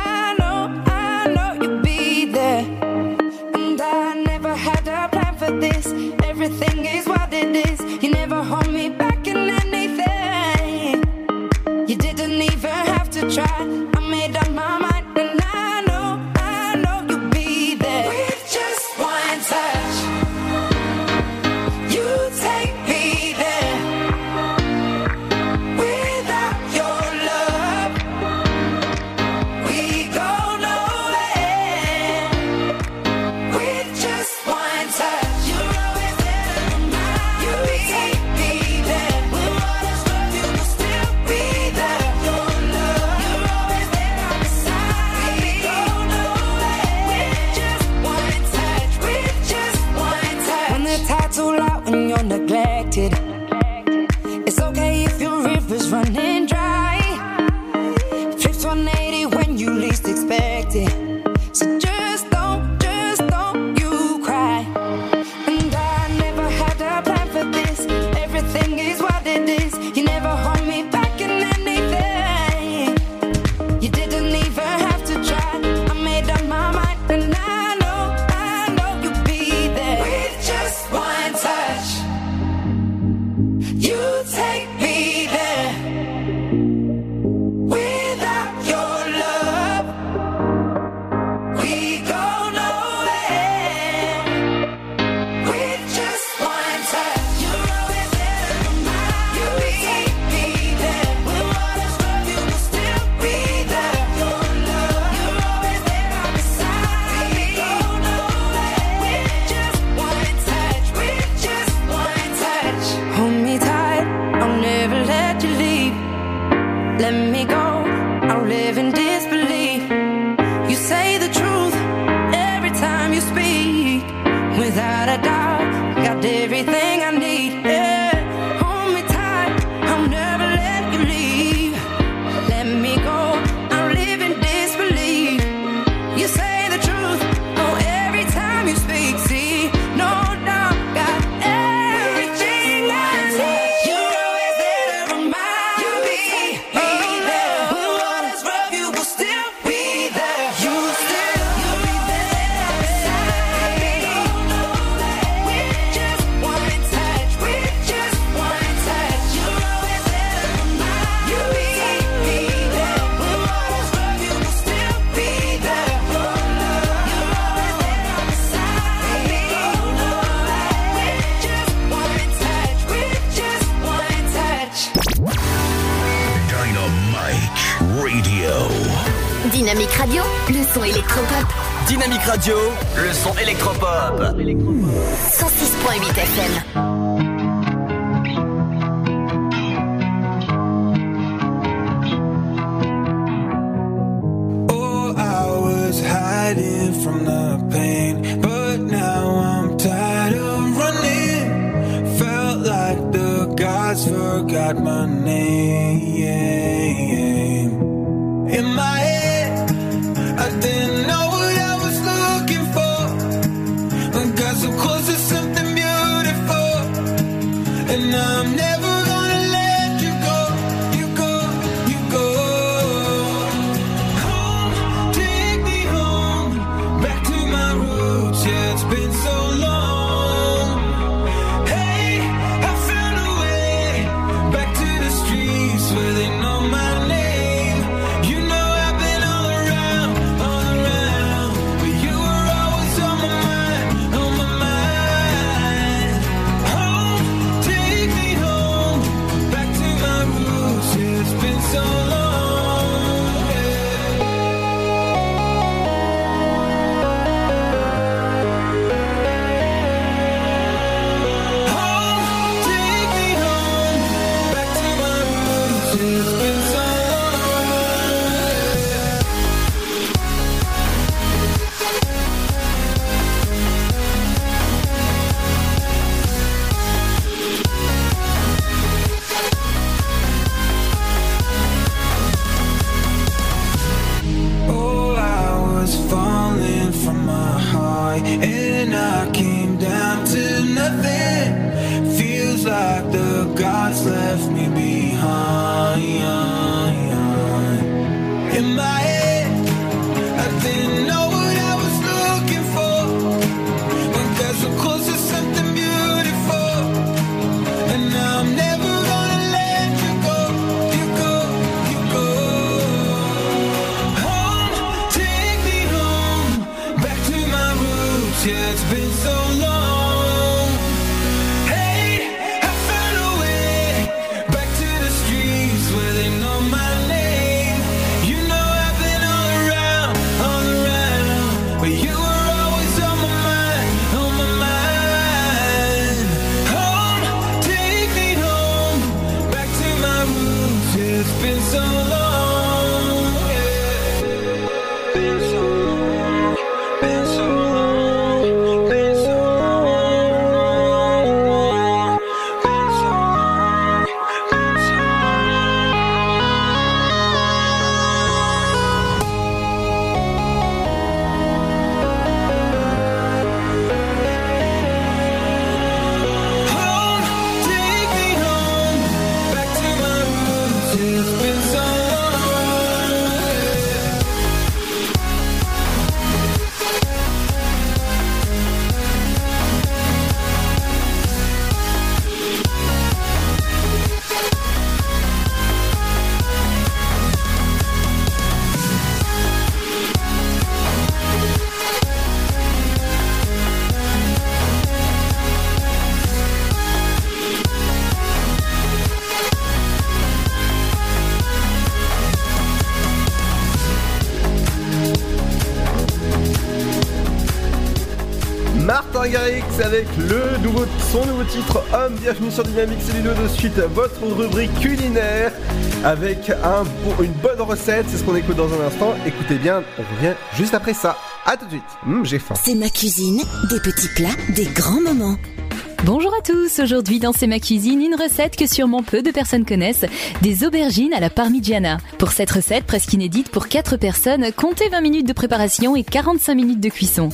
forgot my name. In my Bienvenue sur Dynamique, Ludo de suite. Votre rubrique culinaire avec un une bonne recette. C'est ce qu'on écoute dans un instant. Écoutez bien, on revient juste après ça. À tout de suite. Hum, J'ai faim. C'est ma cuisine, des petits plats, des grands moments. Bonjour à tous, aujourd'hui dans C'est ma cuisine, une recette que sûrement peu de personnes connaissent, des aubergines à la parmigiana. Pour cette recette presque inédite pour 4 personnes, comptez 20 minutes de préparation et 45 minutes de cuisson.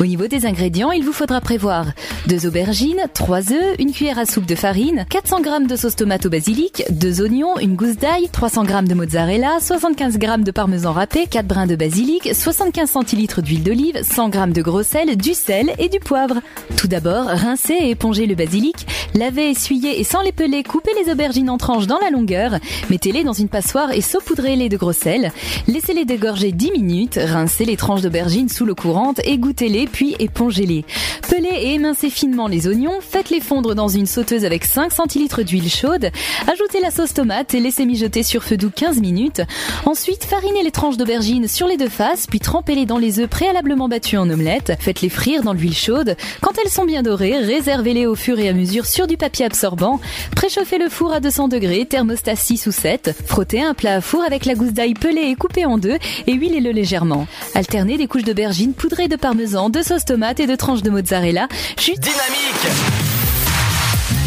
Au niveau des ingrédients, il vous faudra prévoir 2 aubergines, 3 œufs, une cuillère à soupe de farine, 400 g de sauce tomate au basilic, 2 oignons, une gousse d'ail, 300 g de mozzarella, 75 g de parmesan râpé, 4 brins de basilic, 75 centilitres d'huile d'olive, 100 g de gros sel, du sel et du poivre. Tout d'abord, rincez et épongez le basilic, lavez, essuyez et sans les peler, coupez les aubergines en tranches dans la longueur, mettez-les dans une passoire et saupoudrez-les de gros sel. Laissez-les dégorger 10 minutes, rincez les tranches d'aubergines sous l'eau courante, égouttez-les puis épongez-les. Pelez et émincez finement les oignons, faites-les fondre dans une sauteuse avec 5 centilitres d'huile chaude, ajoutez la sauce tomate et laissez mijoter sur feu doux 15 minutes. Ensuite, farinez les tranches d'aubergines sur les deux faces, puis trempez-les dans les œufs préalablement battus en omelette. Faites-les frire dans l'huile chaude. Quand elles sont bien dorées, réservez-les au fur et à mesure sur du papier absorbant. Préchauffez le four à 200 degrés, thermostat 6 ou 7. Frottez un plat à four avec la gousse d'ail pelée et coupée en deux et huilez-le légèrement. Alternez des couches d'aubergines poudrées de parmesan, de sauce tomate et de tranches de mozzarella. Juste Dynamique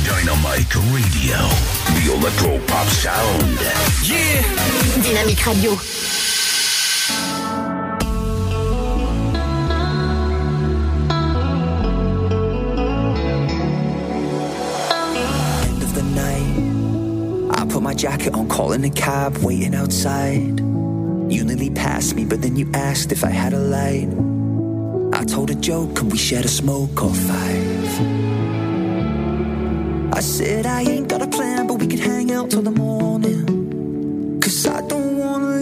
Dynamite Radio. The Electro Pop Sound. Yeah Dynamique Radio. My jacket on, calling a cab, waiting outside. You nearly passed me, but then you asked if I had a light. I told a joke, could we share a smoke or five? I said I ain't got a plan, but we could hang out till the morning. Cause I don't wanna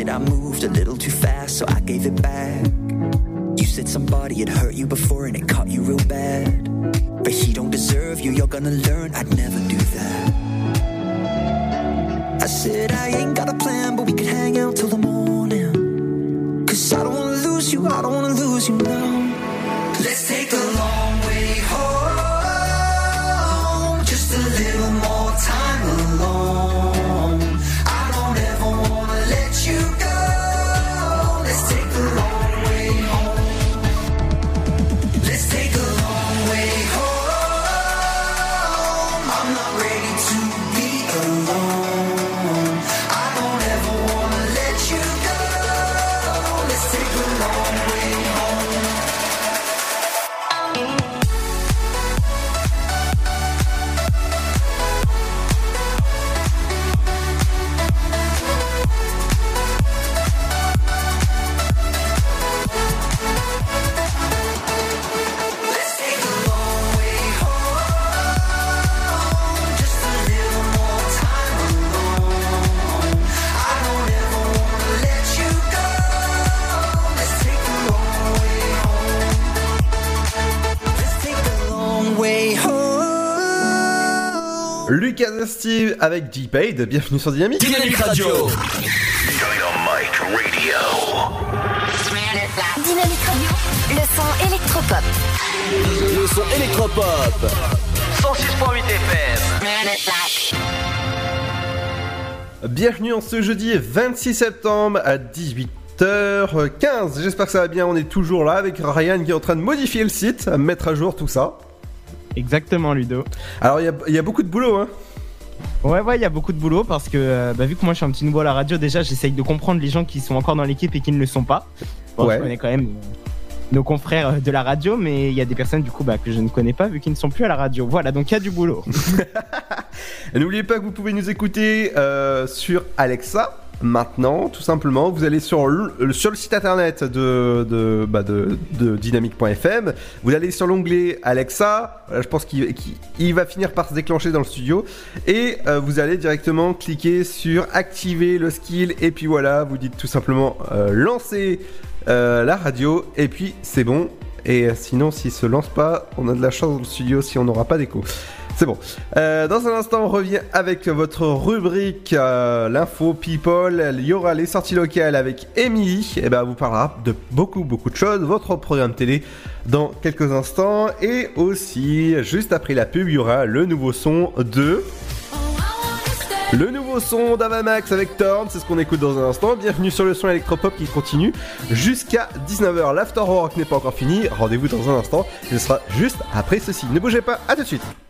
said I moved a little too fast, so I gave it back. You said somebody had hurt you before and it caught you real bad. But he don't deserve you, you're gonna learn I'd never do that. I said I ain't got a plan, but we could hang out till the morning. Cause I don't wanna lose you, I don't wanna lose you now. Let's take avec G-Paid. Bienvenue sur Dynamique. Dynamique Radio Dynamite Radio. Dynamique Radio. Le son électropop. Le son électropop. 106.8 FM. Bienvenue en ce jeudi 26 septembre à 18h15. J'espère que ça va bien. On est toujours là avec Ryan qui est en train de modifier le site, mettre à jour tout ça. Exactement, Ludo. Alors il y y, a beaucoup de boulot, hein Ouais, ouais, il y a beaucoup de boulot parce que euh, bah, vu que moi je suis un petit nouveau à la radio, déjà j'essaye de comprendre les gens qui sont encore dans l'équipe et qui ne le sont pas. Bon, Ouais. Je connais quand même euh, nos confrères euh, de la radio, mais il y a des personnes du coup bah, que je ne connais pas vu qu'ils ne sont plus à la radio. Voilà, donc il y a du boulot. N'oubliez pas que vous pouvez nous écouter euh, sur Alexa. Maintenant, tout simplement, vous allez sur le, site internet de, bah, de, de dynamique.fm, vous allez sur l'onglet Alexa, je pense qu'il qu'il- il va finir par se déclencher dans le studio, et euh, vous allez directement cliquer sur activer le skill, et puis voilà, vous dites tout simplement euh, lancer euh, la radio, et puis c'est bon. Et euh, sinon, s'il se lance pas, on a de la chance dans le studio si on n'aura pas d'écho. C'est bon. Euh, dans un instant, on revient avec votre rubrique euh, l'info people. Il y aura les sorties locales avec Emily. Et ben, elle vous parlera de beaucoup beaucoup de choses. Votre programme télé dans quelques instants et aussi juste après la pub, il y aura le nouveau son de. Le nouveau son d'Avamax avec Torn, c'est ce qu'on écoute dans un instant. Bienvenue sur le son électropop qui continue jusqu'à 19h. L'afterwork n'est pas encore fini. Rendez-vous dans un instant. Ce sera juste après ceci. Ne bougez pas, à tout de suite.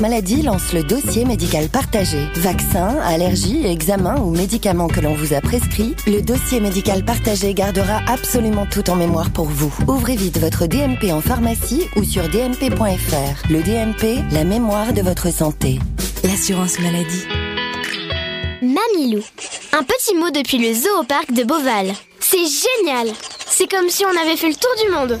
maladie lance le dossier médical partagé. Vaccins, allergies, examens ou médicaments que l'on vous a prescrits, le dossier médical partagé gardera absolument tout en mémoire pour vous. Ouvrez vite votre DMP en pharmacie ou sur dmp.fr. Le DMP, la mémoire de votre santé. L'assurance maladie. Mamilou. Un petit mot depuis le zoo de Beauval. C'est génial C'est comme si on avait fait le tour du monde.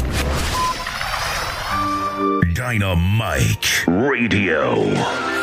Dynamite Radio.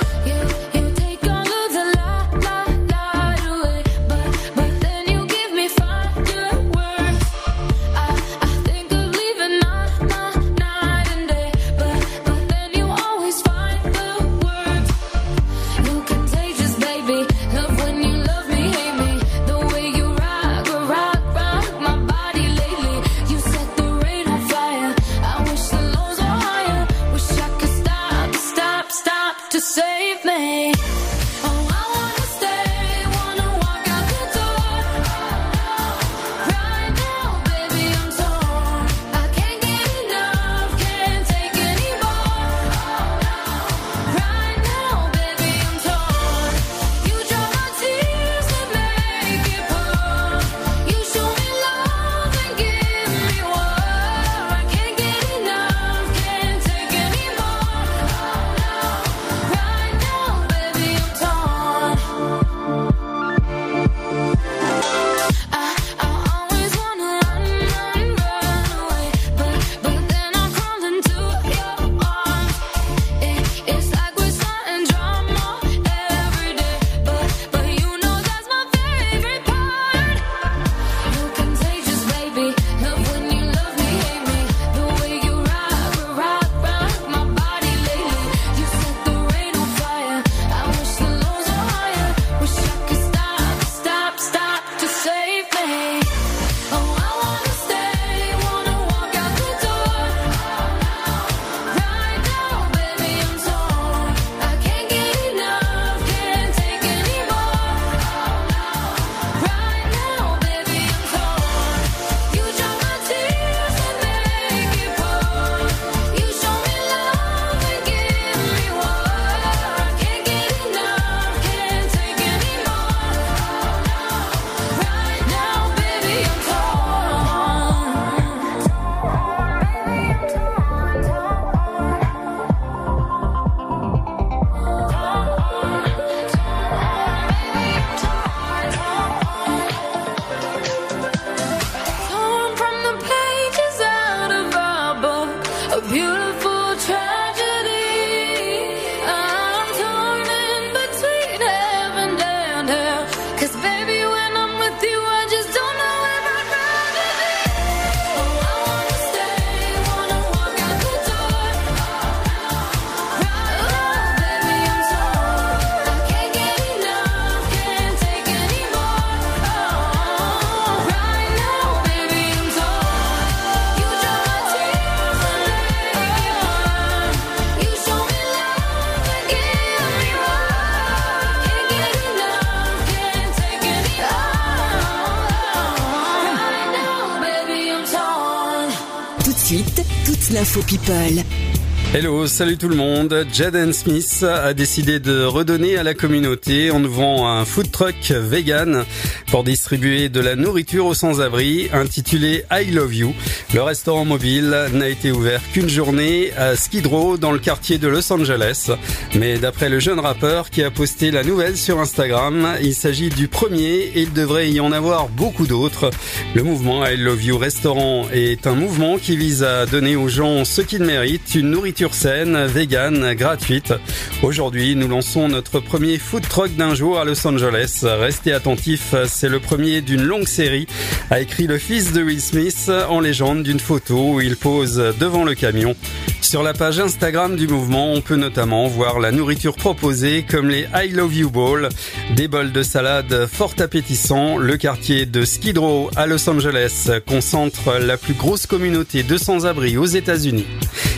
Hello, salut tout le monde. Jaden Smith a décidé de redonner à la communauté en ouvrant un food truck vegan pour distribuer de la nourriture aux sans-abri intitulé I Love You. Le restaurant mobile n'a été ouvert qu'une journée à Skid Row dans le quartier de Los Angeles. Mais d'après le jeune rappeur qui a posté la nouvelle sur Instagram, il s'agit du premier et il devrait y en avoir beaucoup d'autres. Le mouvement I Love You Restaurant est un mouvement qui vise à donner aux gens ce qu'ils méritent, une nourriture saine, vegan, gratuite. Aujourd'hui, nous lançons notre premier food truck d'un jour à Los Angeles. Restez attentifs, c'est le premier d'une longue série, a écrit le fils de Will Smith en légende d'une photo où il pose devant le camion. Sur la page Instagram du mouvement, on peut notamment voir la nourriture proposée comme les I Love You Bowl, des bols de salade fort appétissants. Le quartier de Skid Row à Los Angeles concentre la plus grosse communauté de sans-abri aux États-Unis.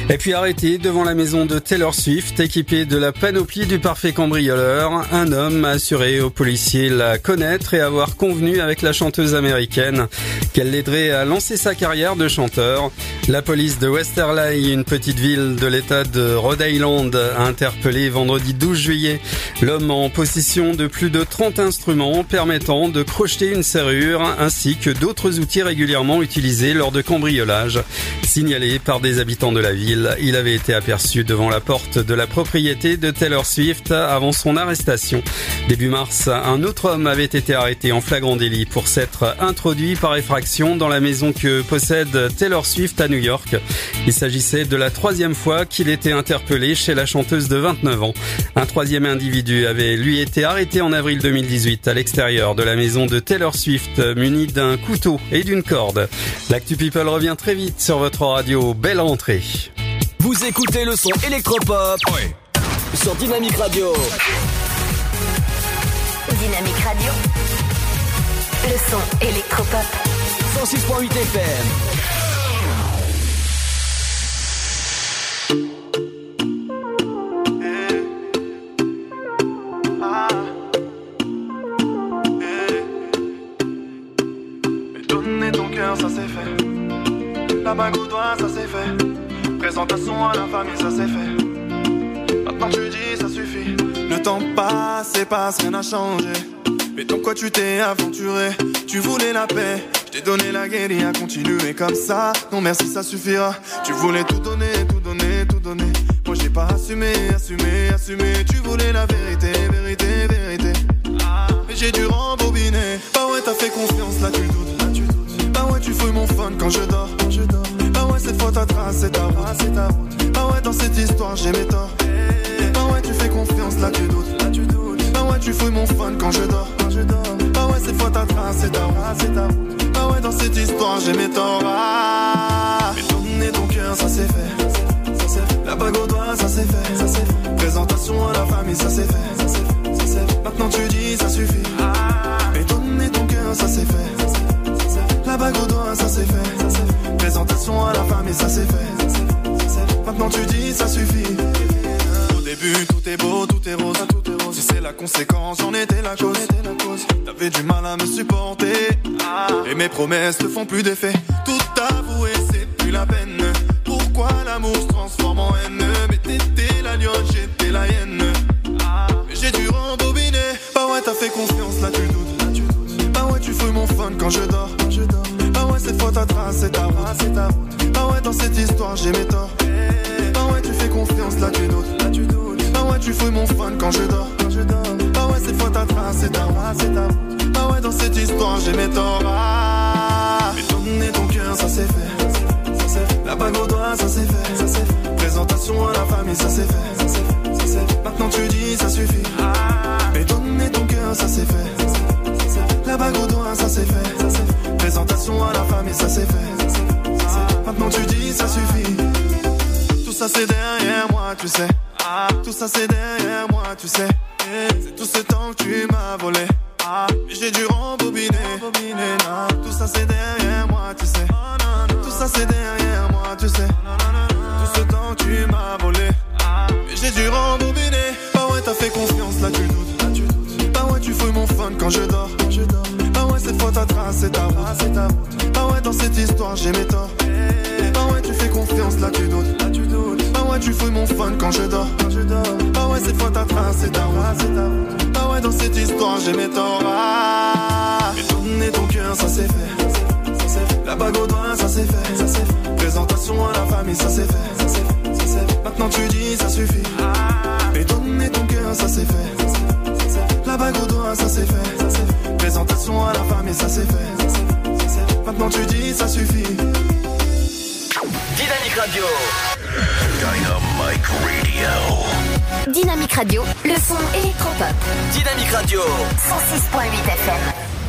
Et puis arrêté devant la maison de Taylor Swift, équipé de la panoplie du parfait cambrioleur, un homme a assuré aux policiers la connaître et avoir convenu avec la chanteuse américaine qu'elle l'aiderait à lancer sa carrière de chanteur. La police de Westerly, une petite ville de l'état de Rhode Island, a interpellé vendredi 12 juillet l'homme en possession de plus de 30 instruments permettant de crocheter une serrure ainsi que d'autres outils régulièrement utilisés lors de cambriolages. Signalé par des habitants de la ville, il avait été aperçu devant la porte de la propriété de Taylor Swift avant son arrestation. Début mars, un autre homme avait été arrêté en flagrant délit pour s'être introduit par effraction dans la maison que possède Taylor Swift à New York. Il s'agissait de la troisième fois qu'il était interpellé chez la chanteuse de 29 ans. Un troisième individu avait lui été arrêté en avril 2018 à l'extérieur de la maison de Taylor Swift muni d'un couteau et d'une corde. L'actu People revient très vite sur votre radio. Belle rentrée. Vous écoutez le son électropop sur Dynamique Radio. Dynamique Radio. Le son électropop. 106.8 FM. Passe rien n'a changé. Mais donc quoi tu t'es aventuré? Tu voulais la paix, je t'ai donné la à continuer comme ça. Non merci, ça suffira. Tu voulais tout donner, tout donner, tout donner. Moi j'ai pas assumé, assumé, assumé. Tu voulais la vérité, vérité, vérité. Mais j'ai dû rembobiner. Bah ouais, t'as fait confiance, là tu doutes, là tu doutes. Bah ouais, tu fouilles mon fun quand je dors, quand je dors. Bah ouais, cette fois ta trace, c'est ta route, c'est ta route. Bah ouais, dans cette histoire, j'ai mes torts. Bah ouais, tu fais confiance, là tu doutes, tu fouilles mon fun quand je dors. Bah ouais, cette fois ta trace, c'est ta c'est ta. Bah ouais, dans cette histoire, j'ai mes torts. Ah, donner ton cœur, ça c'est fait. C'est. La bague au doigt, ça c'est fait, c'est. Présentation à la famille, ça c'est fait, c'est fait, c'est. Maintenant tu dis, ça suffit. Mais donner ton cœur, ça c'est fait. c'est c'est. La bague au doigt, ça c'est fait, c'est. Présentation à la famille, c'est c'est ça c'est fait. Maintenant tu dis, ça suffit. Au début, tout est beau, tout est rose. Tout est rose. Si c'est la conséquence, j'en étais la cause. T'avais du mal à me supporter. Et mes promesses ne font plus d'effet. Tout avouer, c'est plus la peine. Pourquoi l'amour se transforme en haine? Mais t'étais la lionne, j'étais la hyène. Mais j'ai dû rembobiner. Bah ouais, t'as fait confiance, là tu doutes. Là. Bah ouais, tu fouilles mon fun quand je dors. Je dors. Bah ouais, cette fois ta trace, c'est ta route. c'est ta route. Bah ouais, dans cette histoire, j'ai mes torts. Bah ouais, tu fais confiance, là tu doutes. Là tu. Bah ouais, tu fouilles mon fun quand je dors. Je dors. Bah ouais, cette fois ta trace, c'est ta route. c'est ta. Bah ouais, dans cette histoire, j'ai mes torts. Ah, mais donner ton cœur, ça c'est fait. Ça c'est fait. La bague au doigt, ça c'est fait. Ça c'est fait. Présentation à la famille, ça c'est fait. Ça c'est fait. Ça c'est fait. Maintenant tu dis, ça suffit. Mais donner ton cœur, ça c'est fait. Ça c'est fait. Ça c'est fait. La bague au doigt, ça c'est fait. Ça c'est fait. Présentation à la famille, ça c'est fait. Ça c'est fait. Ça c'est fait. Maintenant tu dis, ça suffit. Tout ça c'est derrière moi, tu sais. Tout ça c'est derrière moi, tu sais. C'est tout ce temps que tu m'as volé. Mais J'ai dû rembobiner. Tout ça c'est derrière moi, tu sais. Tout ça c'est derrière moi, tu sais. Tout ce temps que tu m'as volé. Mais j'ai dû rembobiner. Bah ouais, t'as fait confiance, là tu doutes. Là, tu doutes. Bah ouais, tu fouilles mon fun quand je dors. Quand je dors. Bah ouais, cette fois ta trace, c'est ta route. c'est ta route. Bah ouais, dans cette histoire, j'ai mes torts. Bah Ah ouais, tu fais confiance, là tu doutes. Là tu doutes. Ah ouais, tu fous mon fun quand je dors. Quand je dors. Ah ouais, cette fois t'as tracé ta route. Ah ouais, dans cette histoire, j'ai mes torts. Ah. Et donner ton cœur, ça c'est fait. C'est. La bague au doigt, ça c'est fait. Ça c'est fait. Présentation à la famille, ça c'est fait. Ça c'est fait. Ça c'est fait. Maintenant tu dis, ça suffit. Et donner ton cœur, ça c'est fait. Ça, c'est fait. Ça, c'est fait. La bague au doigt, ça c'est fait. Ça c'est fait. Présentation à la famille, ça c'est fait. Ça, c'est fait. Ça, c'est fait. Maintenant tu dis, ça suffit. Dynamique Radio. Dynamic Radio. Dynamique Radio, le son électropop. Dynamique Radio. 106.8 FM.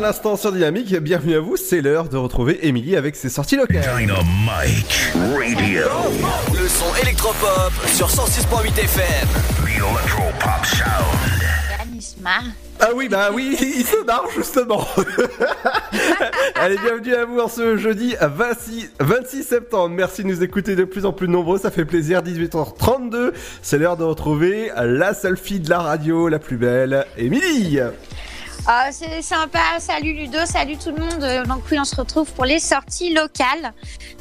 L'instant sur Dynamique. Bienvenue à vous, c'est l'heure de retrouver Émilie avec ses sorties locales. Dynamic Radio. Le son électropop sur 106.8 FM. The Electropop Sound. Ah oui, bah oui, il se marre justement. Allez, bienvenue à vous en ce jeudi 26, 26 septembre. Merci de nous écouter de plus en plus nombreux, ça fait plaisir. 18h32, c'est l'heure de retrouver la seule fille de la radio, la plus belle, Émilie. Ah, c'est sympa. Salut Ludo, salut tout le monde. Euh, Donc oui, on se retrouve pour les sorties locales.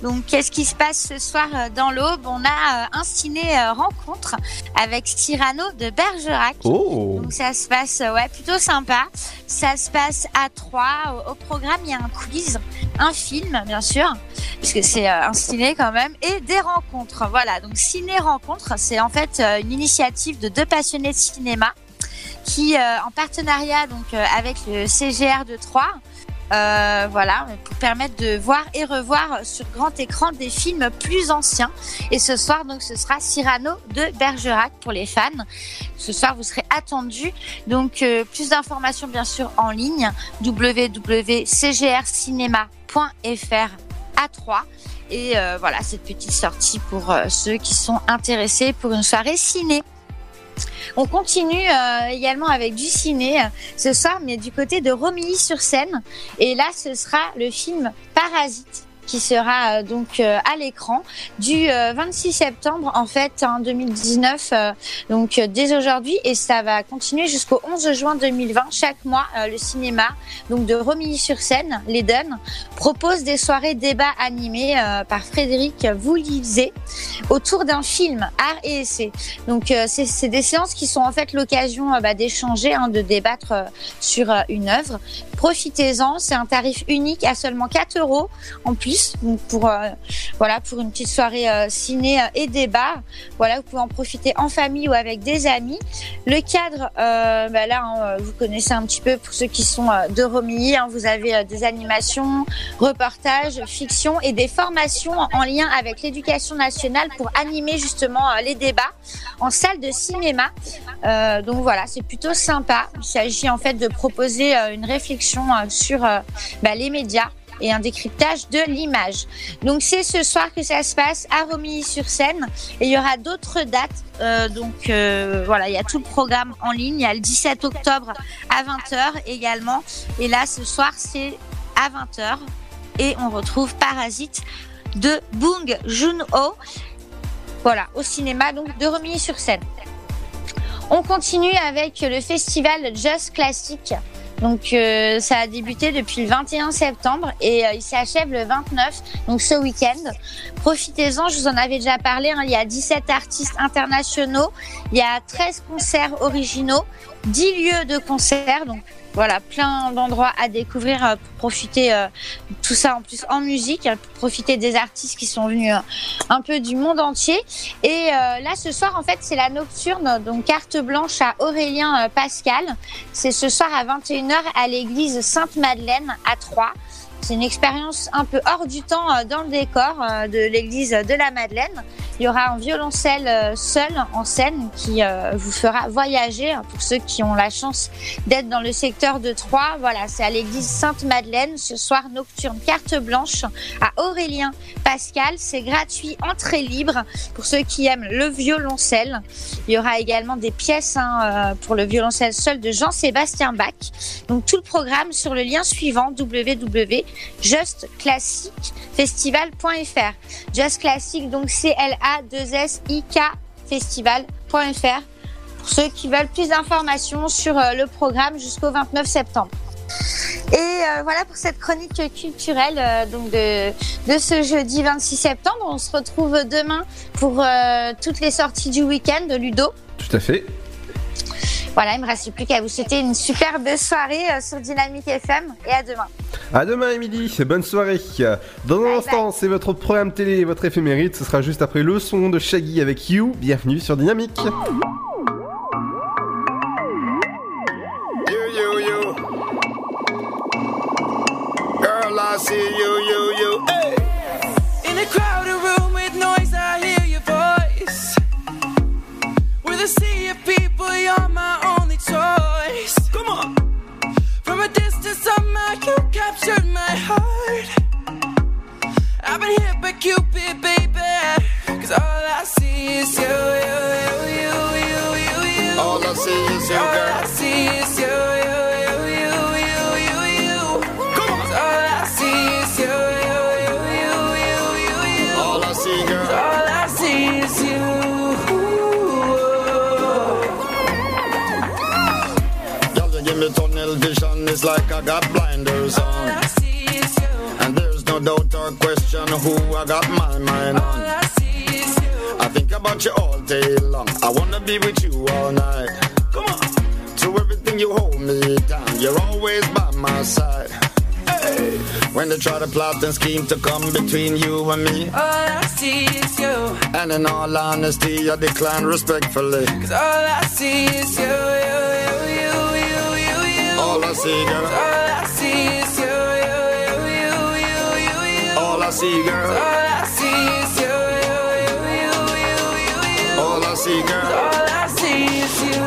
Donc qu'est-ce qui se passe ce soir euh, dans l'Aube? On a euh, un ciné euh, rencontre avec Cyrano de Bergerac. Oh. Donc ça se passe euh, ouais plutôt sympa. Ça se passe à 3 au, au programme, il y a un quiz, un film bien sûr, puisque c'est euh, un ciné quand même et des rencontres. Voilà, donc ciné rencontre, c'est en fait euh, une initiative de deux passionnés de cinéma qui, euh, en partenariat donc euh, avec le CGR de Troyes, euh, voilà, pour permettre de voir et revoir sur grand écran des films plus anciens. Et ce soir, donc, ce sera Cyrano de Bergerac pour les fans. Ce soir, vous serez attendus. Donc, plus d'informations, bien sûr, en ligne www.cgrcinema.fr à 3. Et voilà, cette petite sortie pour ceux qui sont intéressés pour une soirée ciné. On continue euh, également avec du ciné euh, ce soir, mais du côté de Romilly-sur-Seine. Et là, ce sera le film Parasite qui sera euh, donc euh, à l'écran du euh, 26 septembre en fait en 2019 euh, donc euh, dès aujourd'hui. Et ça va continuer jusqu'au 11 juin 2020 chaque mois euh, le cinéma donc de Romilly-sur-Seine l'Eden propose des soirées débats animés euh, par Frédéric Voulizé autour d'un film art et essai. Donc euh, c'est des séances qui sont en fait l'occasion euh, bah, d'échanger hein, de débattre euh, sur euh, une œuvre profitez-en c'est un tarif unique à seulement 4 euros. En plus pour euh, voilà pour une petite soirée euh, ciné euh, et débat voilà vous pouvez en profiter en famille ou avec des amis. Le cadre bah là hein, vous connaissez un petit peu pour ceux qui sont de Romilly hein, vous avez des animations reportages fiction et des formations en, en lien avec l'éducation nationale pour animer justement les débats en salle de cinéma. Donc voilà c'est plutôt sympa. Il s'agit en fait de proposer une réflexion euh, sur euh, bah, les médias et un décryptage de l'image. Donc c'est ce soir que ça se passe à Romilly-sur-Seine et il y aura d'autres dates. Euh, donc euh, voilà, il y a tout le programme en ligne. Il y a le 17 octobre à 20h également. Et là ce soir c'est à 20h et on retrouve Parasite de Bong Joon-ho. Voilà, au cinéma donc de Romilly-sur-Seine. On continue avec le festival Just Classic. Donc euh, ça a débuté depuis le 21 septembre et euh, il s'achève le 29, donc ce week-end. Profitez-en, je vous en avais déjà parlé, hein, il y a 17 artistes internationaux, il y a 13 concerts originaux, 10 lieux de concerts, donc voilà, plein d'endroits à découvrir euh, pour profiter euh, tout ça en plus en musique, euh, pour profiter des artistes qui sont venus euh, un peu du monde entier. Et là, ce soir, en fait, c'est la nocturne, donc carte blanche à Aurélien Pascal. C'est ce soir à 21h à l'église Sainte-Madeleine à Troyes. C'est une expérience un peu hors du temps euh, dans le décor euh, de l'église de la Madeleine. Il y aura un violoncelle euh, seul en scène qui vous fera voyager hein, pour ceux qui ont la chance d'être dans le secteur de Troyes. Voilà, c'est à l'église Sainte-Madeleine ce soir nocturne carte blanche à Aurélien Pascal. C'est gratuit, entrée libre pour ceux qui aiment le violoncelle. Il y aura également des pièces hein, pour le violoncelle seul de Jean-Sébastien Bach. Donc tout le programme sur le lien suivant www.justclassicfestival.fr. Just Classic donc C L A 2 S I K festival.fr pour ceux qui veulent plus d'informations sur euh, le programme jusqu'au 29 septembre. Et euh, voilà pour cette chronique culturelle euh, de, ce jeudi 26 septembre. On se retrouve demain pour toutes les sorties du week-end de Ludo. Tout à fait. Voilà, il me reste plus qu'à vous souhaiter une superbe soirée euh, sur Dynamique FM et à demain. À demain, Émilie. Bonne soirée. Dans un instant, c'est votre programme télé et votre éphémérite. Ce sera juste après le son de Shaggy avec You. Bienvenue sur Dynamique. Cupid, who I got my mind on. I see you i think about you all day long. I wanna be with you all night. Come on. To everything you hold me down. You're always by my side. Hey. When they try to plot and scheme to come between you and me. All I see is you. And in all honesty, I decline respectfully. Cause all I see is you, you, you, you, you, you, you. All I see, girl. See, girl. All I see is you, you, you, you, you, you. All I see, girl. All I see is you.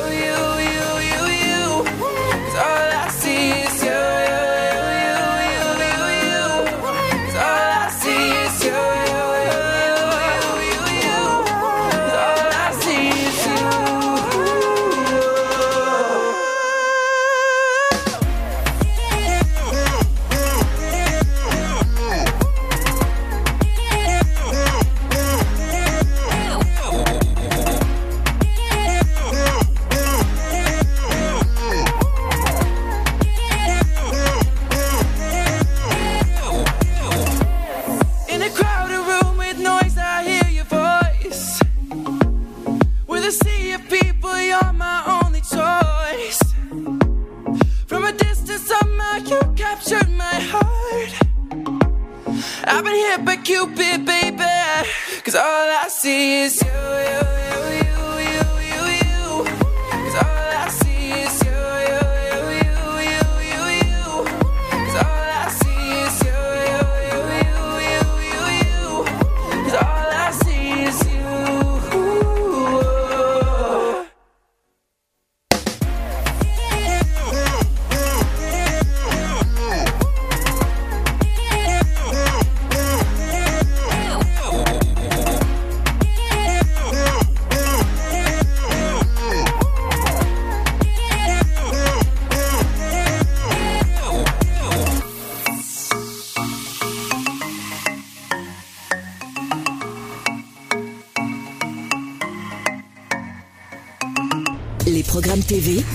I've been hit by Cupid, baby. Cause all I see is you, you, you,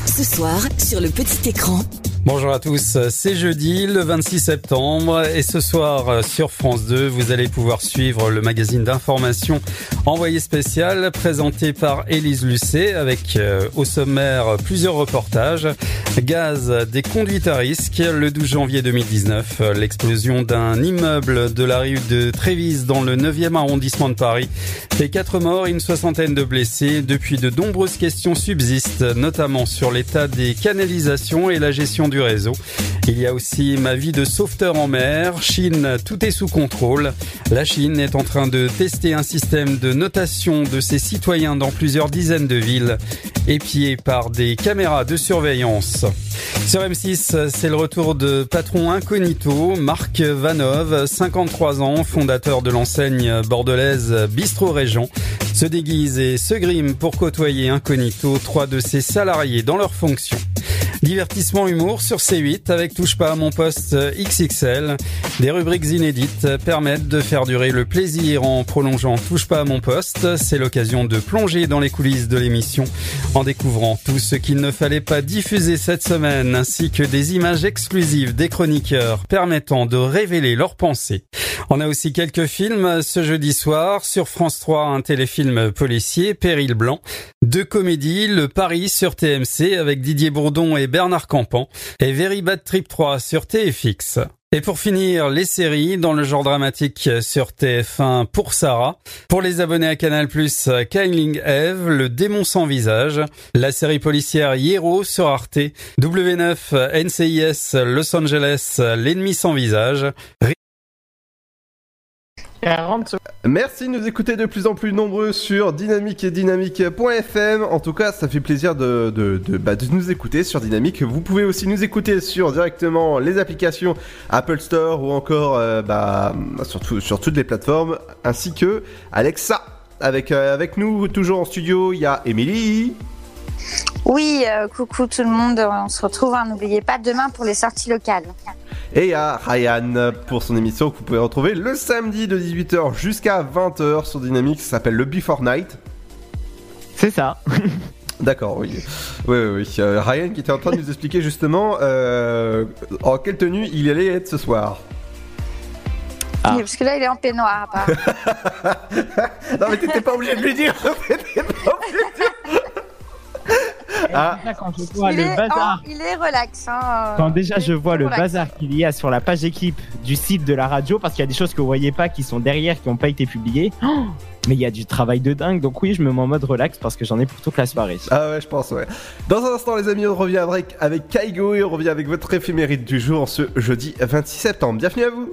Ce soir, sur le petit écran. Bonjour à tous, c'est jeudi le 26 septembre et ce soir sur France 2, vous allez pouvoir suivre le magazine d'information Envoyé spécial présenté par Élise Lucet avec euh, au sommaire plusieurs reportages. Gaz des conduites à risque le 12 janvier 2019, euh, l'explosion d'un immeuble de la rue de Trévise dans le 9e arrondissement de Paris fait 4 morts et une soixantaine de blessés. Depuis de nombreuses questions subsistent, notamment sur l'état des canalisations et la gestion du réseau. Il y a aussi ma vie de sauveteur en mer. Chine, tout est sous contrôle. La Chine est en train de tester un système de notation de ses citoyens dans plusieurs dizaines de villes, épiés par des caméras de surveillance. Sur M6, c'est le retour de patron incognito, Marc Vanov, 53 ans, fondateur de l'enseigne bordelaise Bistro Régent, se déguise et se grime pour côtoyer incognito trois de ses salariés dans leurs fonctions. Divertissement humour sur C8 avec Touche pas à mon poste XXL. Des rubriques inédites permettent de faire durer le plaisir en prolongeant Touche pas à mon poste. C'est l'occasion de plonger dans les coulisses de l'émission en découvrant tout ce qu'il ne fallait pas diffuser cette semaine ainsi que des images exclusives des chroniqueurs permettant de révéler leurs pensées. On a aussi quelques films ce jeudi soir sur France 3, un téléfilm policier, Péril Blanc, deux comédies, Le Paris sur TMC avec Didier Bourdon et Bernard Campan et Very Bad Trip 3 sur TFX. Et pour finir, les séries dans le genre dramatique sur TF1 pour Sarah. Pour les abonnés à Canal+, Kyling Eve, Le démon sans visage. La série policière Hero sur Arte. W9 NCIS Los Angeles, L'ennemi sans visage. Merci de nous écouter de plus en plus nombreux sur dynamique et dynamique.fm. En tout cas, ça fait plaisir de, de, bah, de nous écouter sur Dynamique. Vous pouvez aussi nous écouter sur directement les applications Apple Store ou encore euh, bah, sur, tout- sur toutes les plateformes, ainsi que Alexa. Avec, euh, avec nous, toujours en studio, il y a Émilie. Oui, euh, coucou tout le monde, on se retrouve, hein, n'oubliez pas, demain pour les sorties locales. Et à Ryan pour son émission que vous pouvez retrouver le samedi de 18h jusqu'à 20h sur Dynamique. Ça s'appelle le Before Night. C'est ça. D'accord, oui. Oui, oui, oui. Euh, Ryan qui était en train de nous expliquer justement euh, en quelle tenue il allait être ce soir. Oui, parce que là, il est en peignoir. non, mais t'étais pas obligé de lui dire. T'étais pas obligé de dire. Ah. Déjà, quand je vois il, le est bazar, en- il est relax. Hein, quand déjà je vois le relax. bazar qu'il y a sur la page équipe du site de la radio, parce qu'il y a des choses que vous voyez pas qui sont derrière, qui n'ont pas été publiées. Oh mais il y a du travail de dingue, donc oui, je me mets en mode relax parce que j'en ai pour toute la soirée. Ah ouais, je pense, ouais. Dans un instant, les amis, on revient avec, avec Kaigo et on revient avec votre éphéméride du jour ce jeudi 26 septembre. Bienvenue à vous.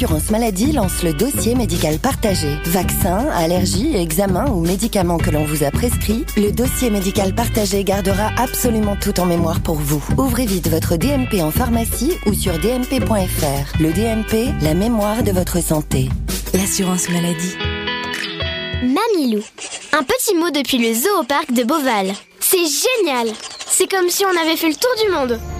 l'assurance maladie lance le dossier médical partagé. Vaccins, allergies, examens ou médicaments que l'on vous a prescrits, le dossier médical partagé gardera absolument tout en mémoire pour vous. Ouvrez vite votre DMP en pharmacie ou sur dmp.fr. Le DMP, la mémoire de votre santé. L'assurance maladie. Mamilou. Un petit mot depuis le zoo de Beauval. C'est génial C'est comme si on avait fait le tour du monde.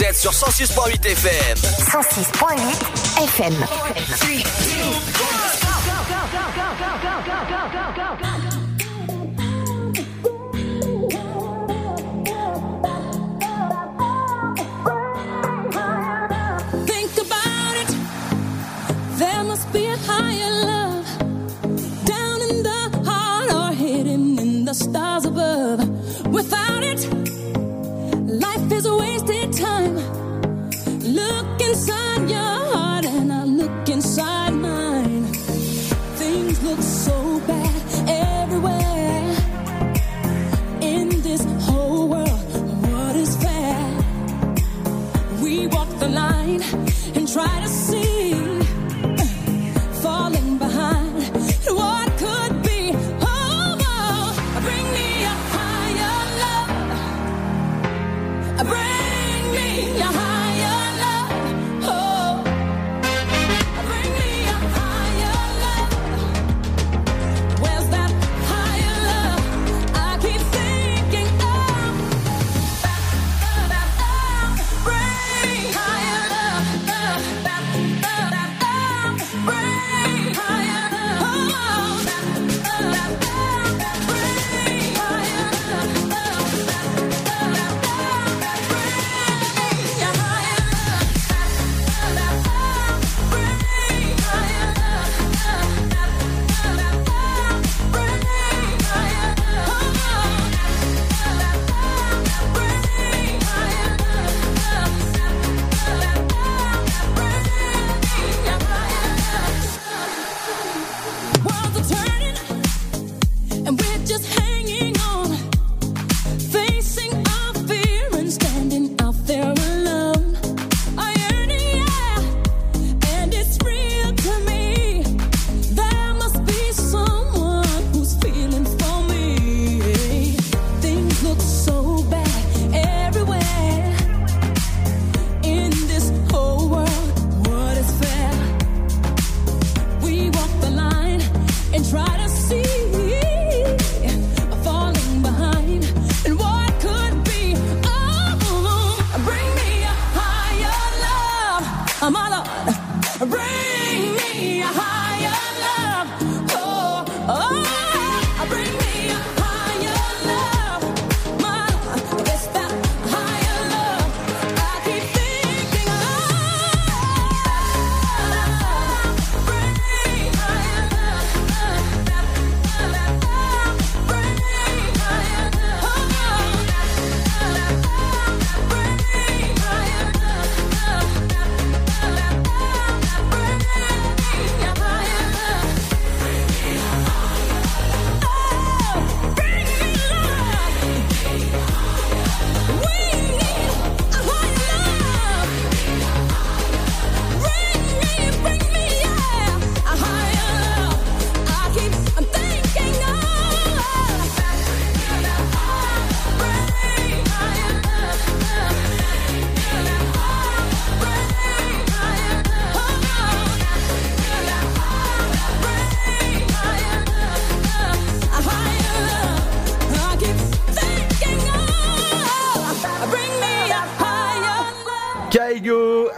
Vous êtes sur 106.8 FM. 106.8 FM.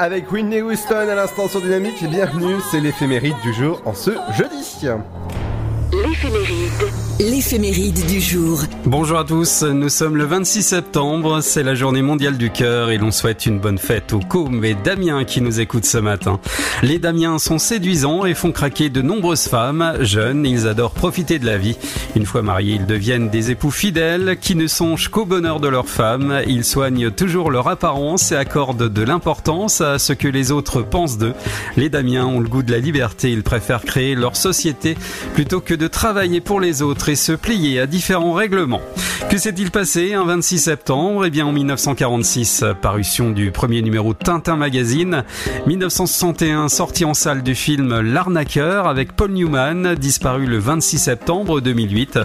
Avec Whitney Houston à l'instant sur Dynamique. Bienvenue, c'est l'éphéméride du jour en ce jeudi. L'éphéméride. L'éphéméride du jour. Bonjour à tous, nous sommes le 26 septembre, c'est la journée mondiale du cœur et l'on souhaite une bonne fête aux Cômes et Damien qui nous écoutent ce matin. Les Damiens sont séduisants et font craquer de nombreuses femmes. Jeunes, ils adorent profiter de la vie. Une fois mariés, ils deviennent des époux fidèles qui ne songent qu'au bonheur de leur femme. Ils soignent toujours leur apparence et accordent de l'importance à ce que les autres pensent d'eux. Les Damiens ont le goût de la liberté, ils préfèrent créer leur société plutôt que de travailler pour les autres et se plier à différents règlements. Que s'est-il passé un 26 septembre? Eh bien en 1946, parution du premier numéro Tintin Magazine. 1961, sortie en salle du film L'arnaqueur avec Paul Newman, disparu le 26 septembre 2008.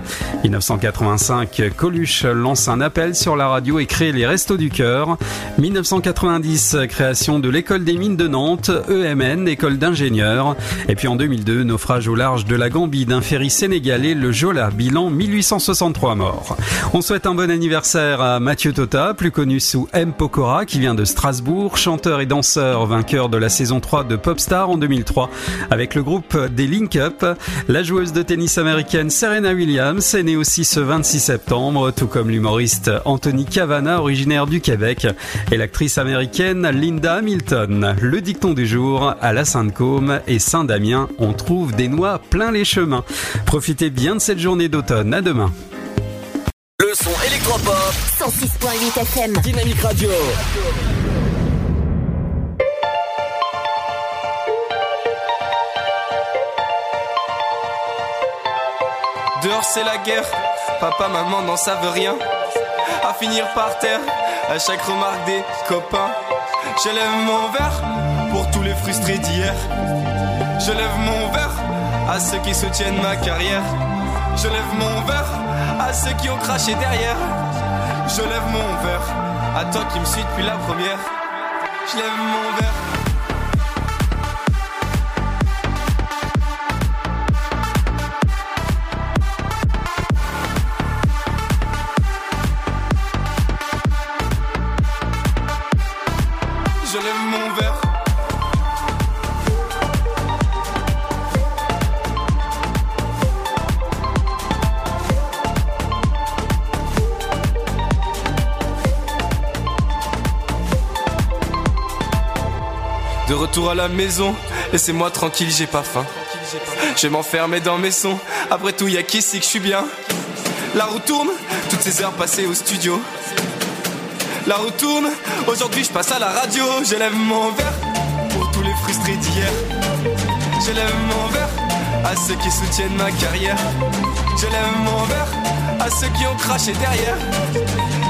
1985, Coluche lance un appel sur la radio et crée les Restos du Cœur. 1990, création de l'école des mines de Nantes, EMN, école d'ingénieurs. Et puis en 2002, naufrage au large de la Gambie d'un ferry sénégalais, le Jola, bilan 1863 morts. On souhaite un bon anniversaire à Mathieu Tota, plus connu sous M. Pokora, qui vient de Strasbourg, chanteur et danseur, vainqueur de la saison 3 de Popstar en 2003 avec le groupe des Link Up. La joueuse de tennis américaine Serena Williams est née aussi ce 26 septembre, tout comme l'humoriste Anthony Cavana, originaire du Québec, et l'actrice américaine Linda Hamilton. Le dicton du jour, à la Sainte-Côme et Saint-Damien, on trouve des noix plein les chemins. Profitez bien de cette journée d'automne. À demain. Le son électropop. 106.8 FM. Dynamique Radio. Dehors c'est la guerre, papa, maman n'en savent rien. À finir par terre, à chaque remarque des copains. Je lève mon verre pour tous les frustrés d'hier. Je lève mon verre à ceux qui soutiennent ma carrière. Je lève mon verre à ceux qui ont craché derrière. Je lève mon verre à toi qui me suis depuis la première. Je lève mon verre. À la maison, laissez-moi tranquille, j'ai pas faim. Je vais m'enfermer dans mes sons. Après tout, y a qu'ici que je suis bien? La roue tourne, toutes ces heures passées au studio. La roue tourne, aujourd'hui je passe à la radio. J'élève mon verre pour tous les frustrés d'hier. J'élève mon verre à ceux qui soutiennent ma carrière. Je lève mon verre à ceux qui ont craché derrière.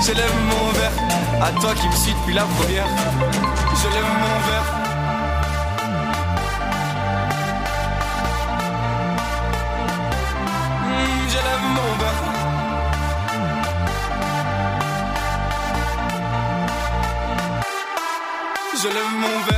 Je lève mon verre à toi qui me suis depuis la première. Je lève mon verre. Je lève.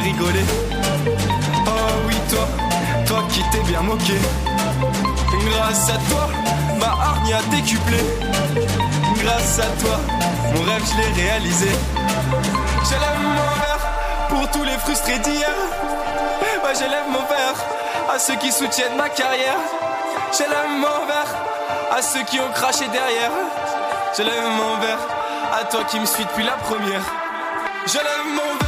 Oh oui toi, toi qui t'es bien moqué. Grâce à toi, ma hargne a décuplé. Grâce à toi, mon rêve je l'ai réalisé. Je lève mon verre pour tous les frustrés d'hier. Ouais, je lève mon verre à ceux qui soutiennent ma carrière. Je lève mon verre à ceux qui ont craché derrière. Je lève mon verre à toi qui me suis depuis la première. Je lève mon verre.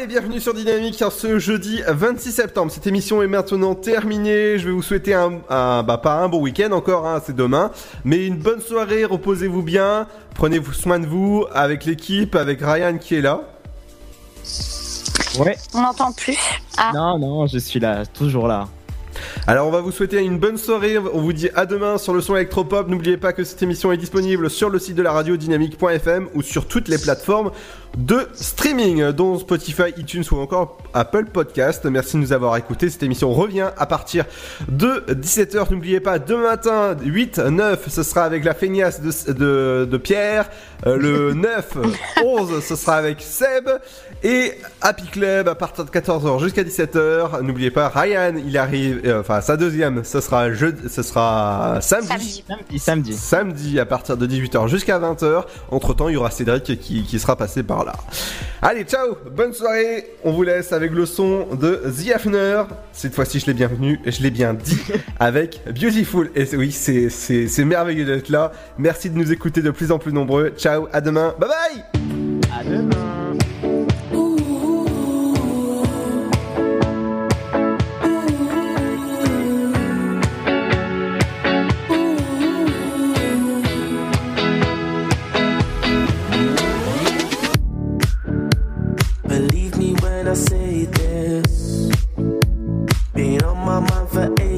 Allez, bienvenue sur Dynamique en ce jeudi 26 septembre. Cette émission est maintenant terminée. Je vais vous souhaiter un, un- bah pas un bon week-end encore, hein, c'est demain, mais une bonne soirée. Reposez-vous bien, prenez soin de vous avec l'équipe, avec Ryan qui est là. Ouais. On n'entend plus. Ah. Non, non, je suis là, toujours là. Alors on va vous souhaiter une bonne soirée, on vous dit à demain sur le son électropop. N'oubliez pas que cette émission est disponible sur le site de la radio dynamique.fm ou sur toutes les plateformes de streaming, dont Spotify, iTunes ou encore Apple Podcast. Merci de nous avoir écoutés. Cette émission revient à partir de 17h. N'oubliez pas, demain matin, 8, 9, ce sera avec la feignasse de, de, de Pierre. Euh, le 9, 11, ce sera avec Seb. Et Happy Club à partir de 14h jusqu'à 17h. N'oubliez pas, Ryan, il arrive, euh, enfin sa deuxième, ce sera jeudi, ce sera samedi. Samedi, samedi. Samedi à partir de 18h jusqu'à 20h. Entre temps, il y aura Cédric qui, qui sera passé par là. Allez, ciao, bonne soirée. On vous laisse avec le son de The Hafner. Cette fois-ci, je l'ai bien venu, je l'ai bien dit, avec Beautiful. Et oui, c'est, c'est, c'est merveilleux d'être là. Merci de nous écouter de plus en plus nombreux. Ciao, à demain. Bye bye! À demain. my mother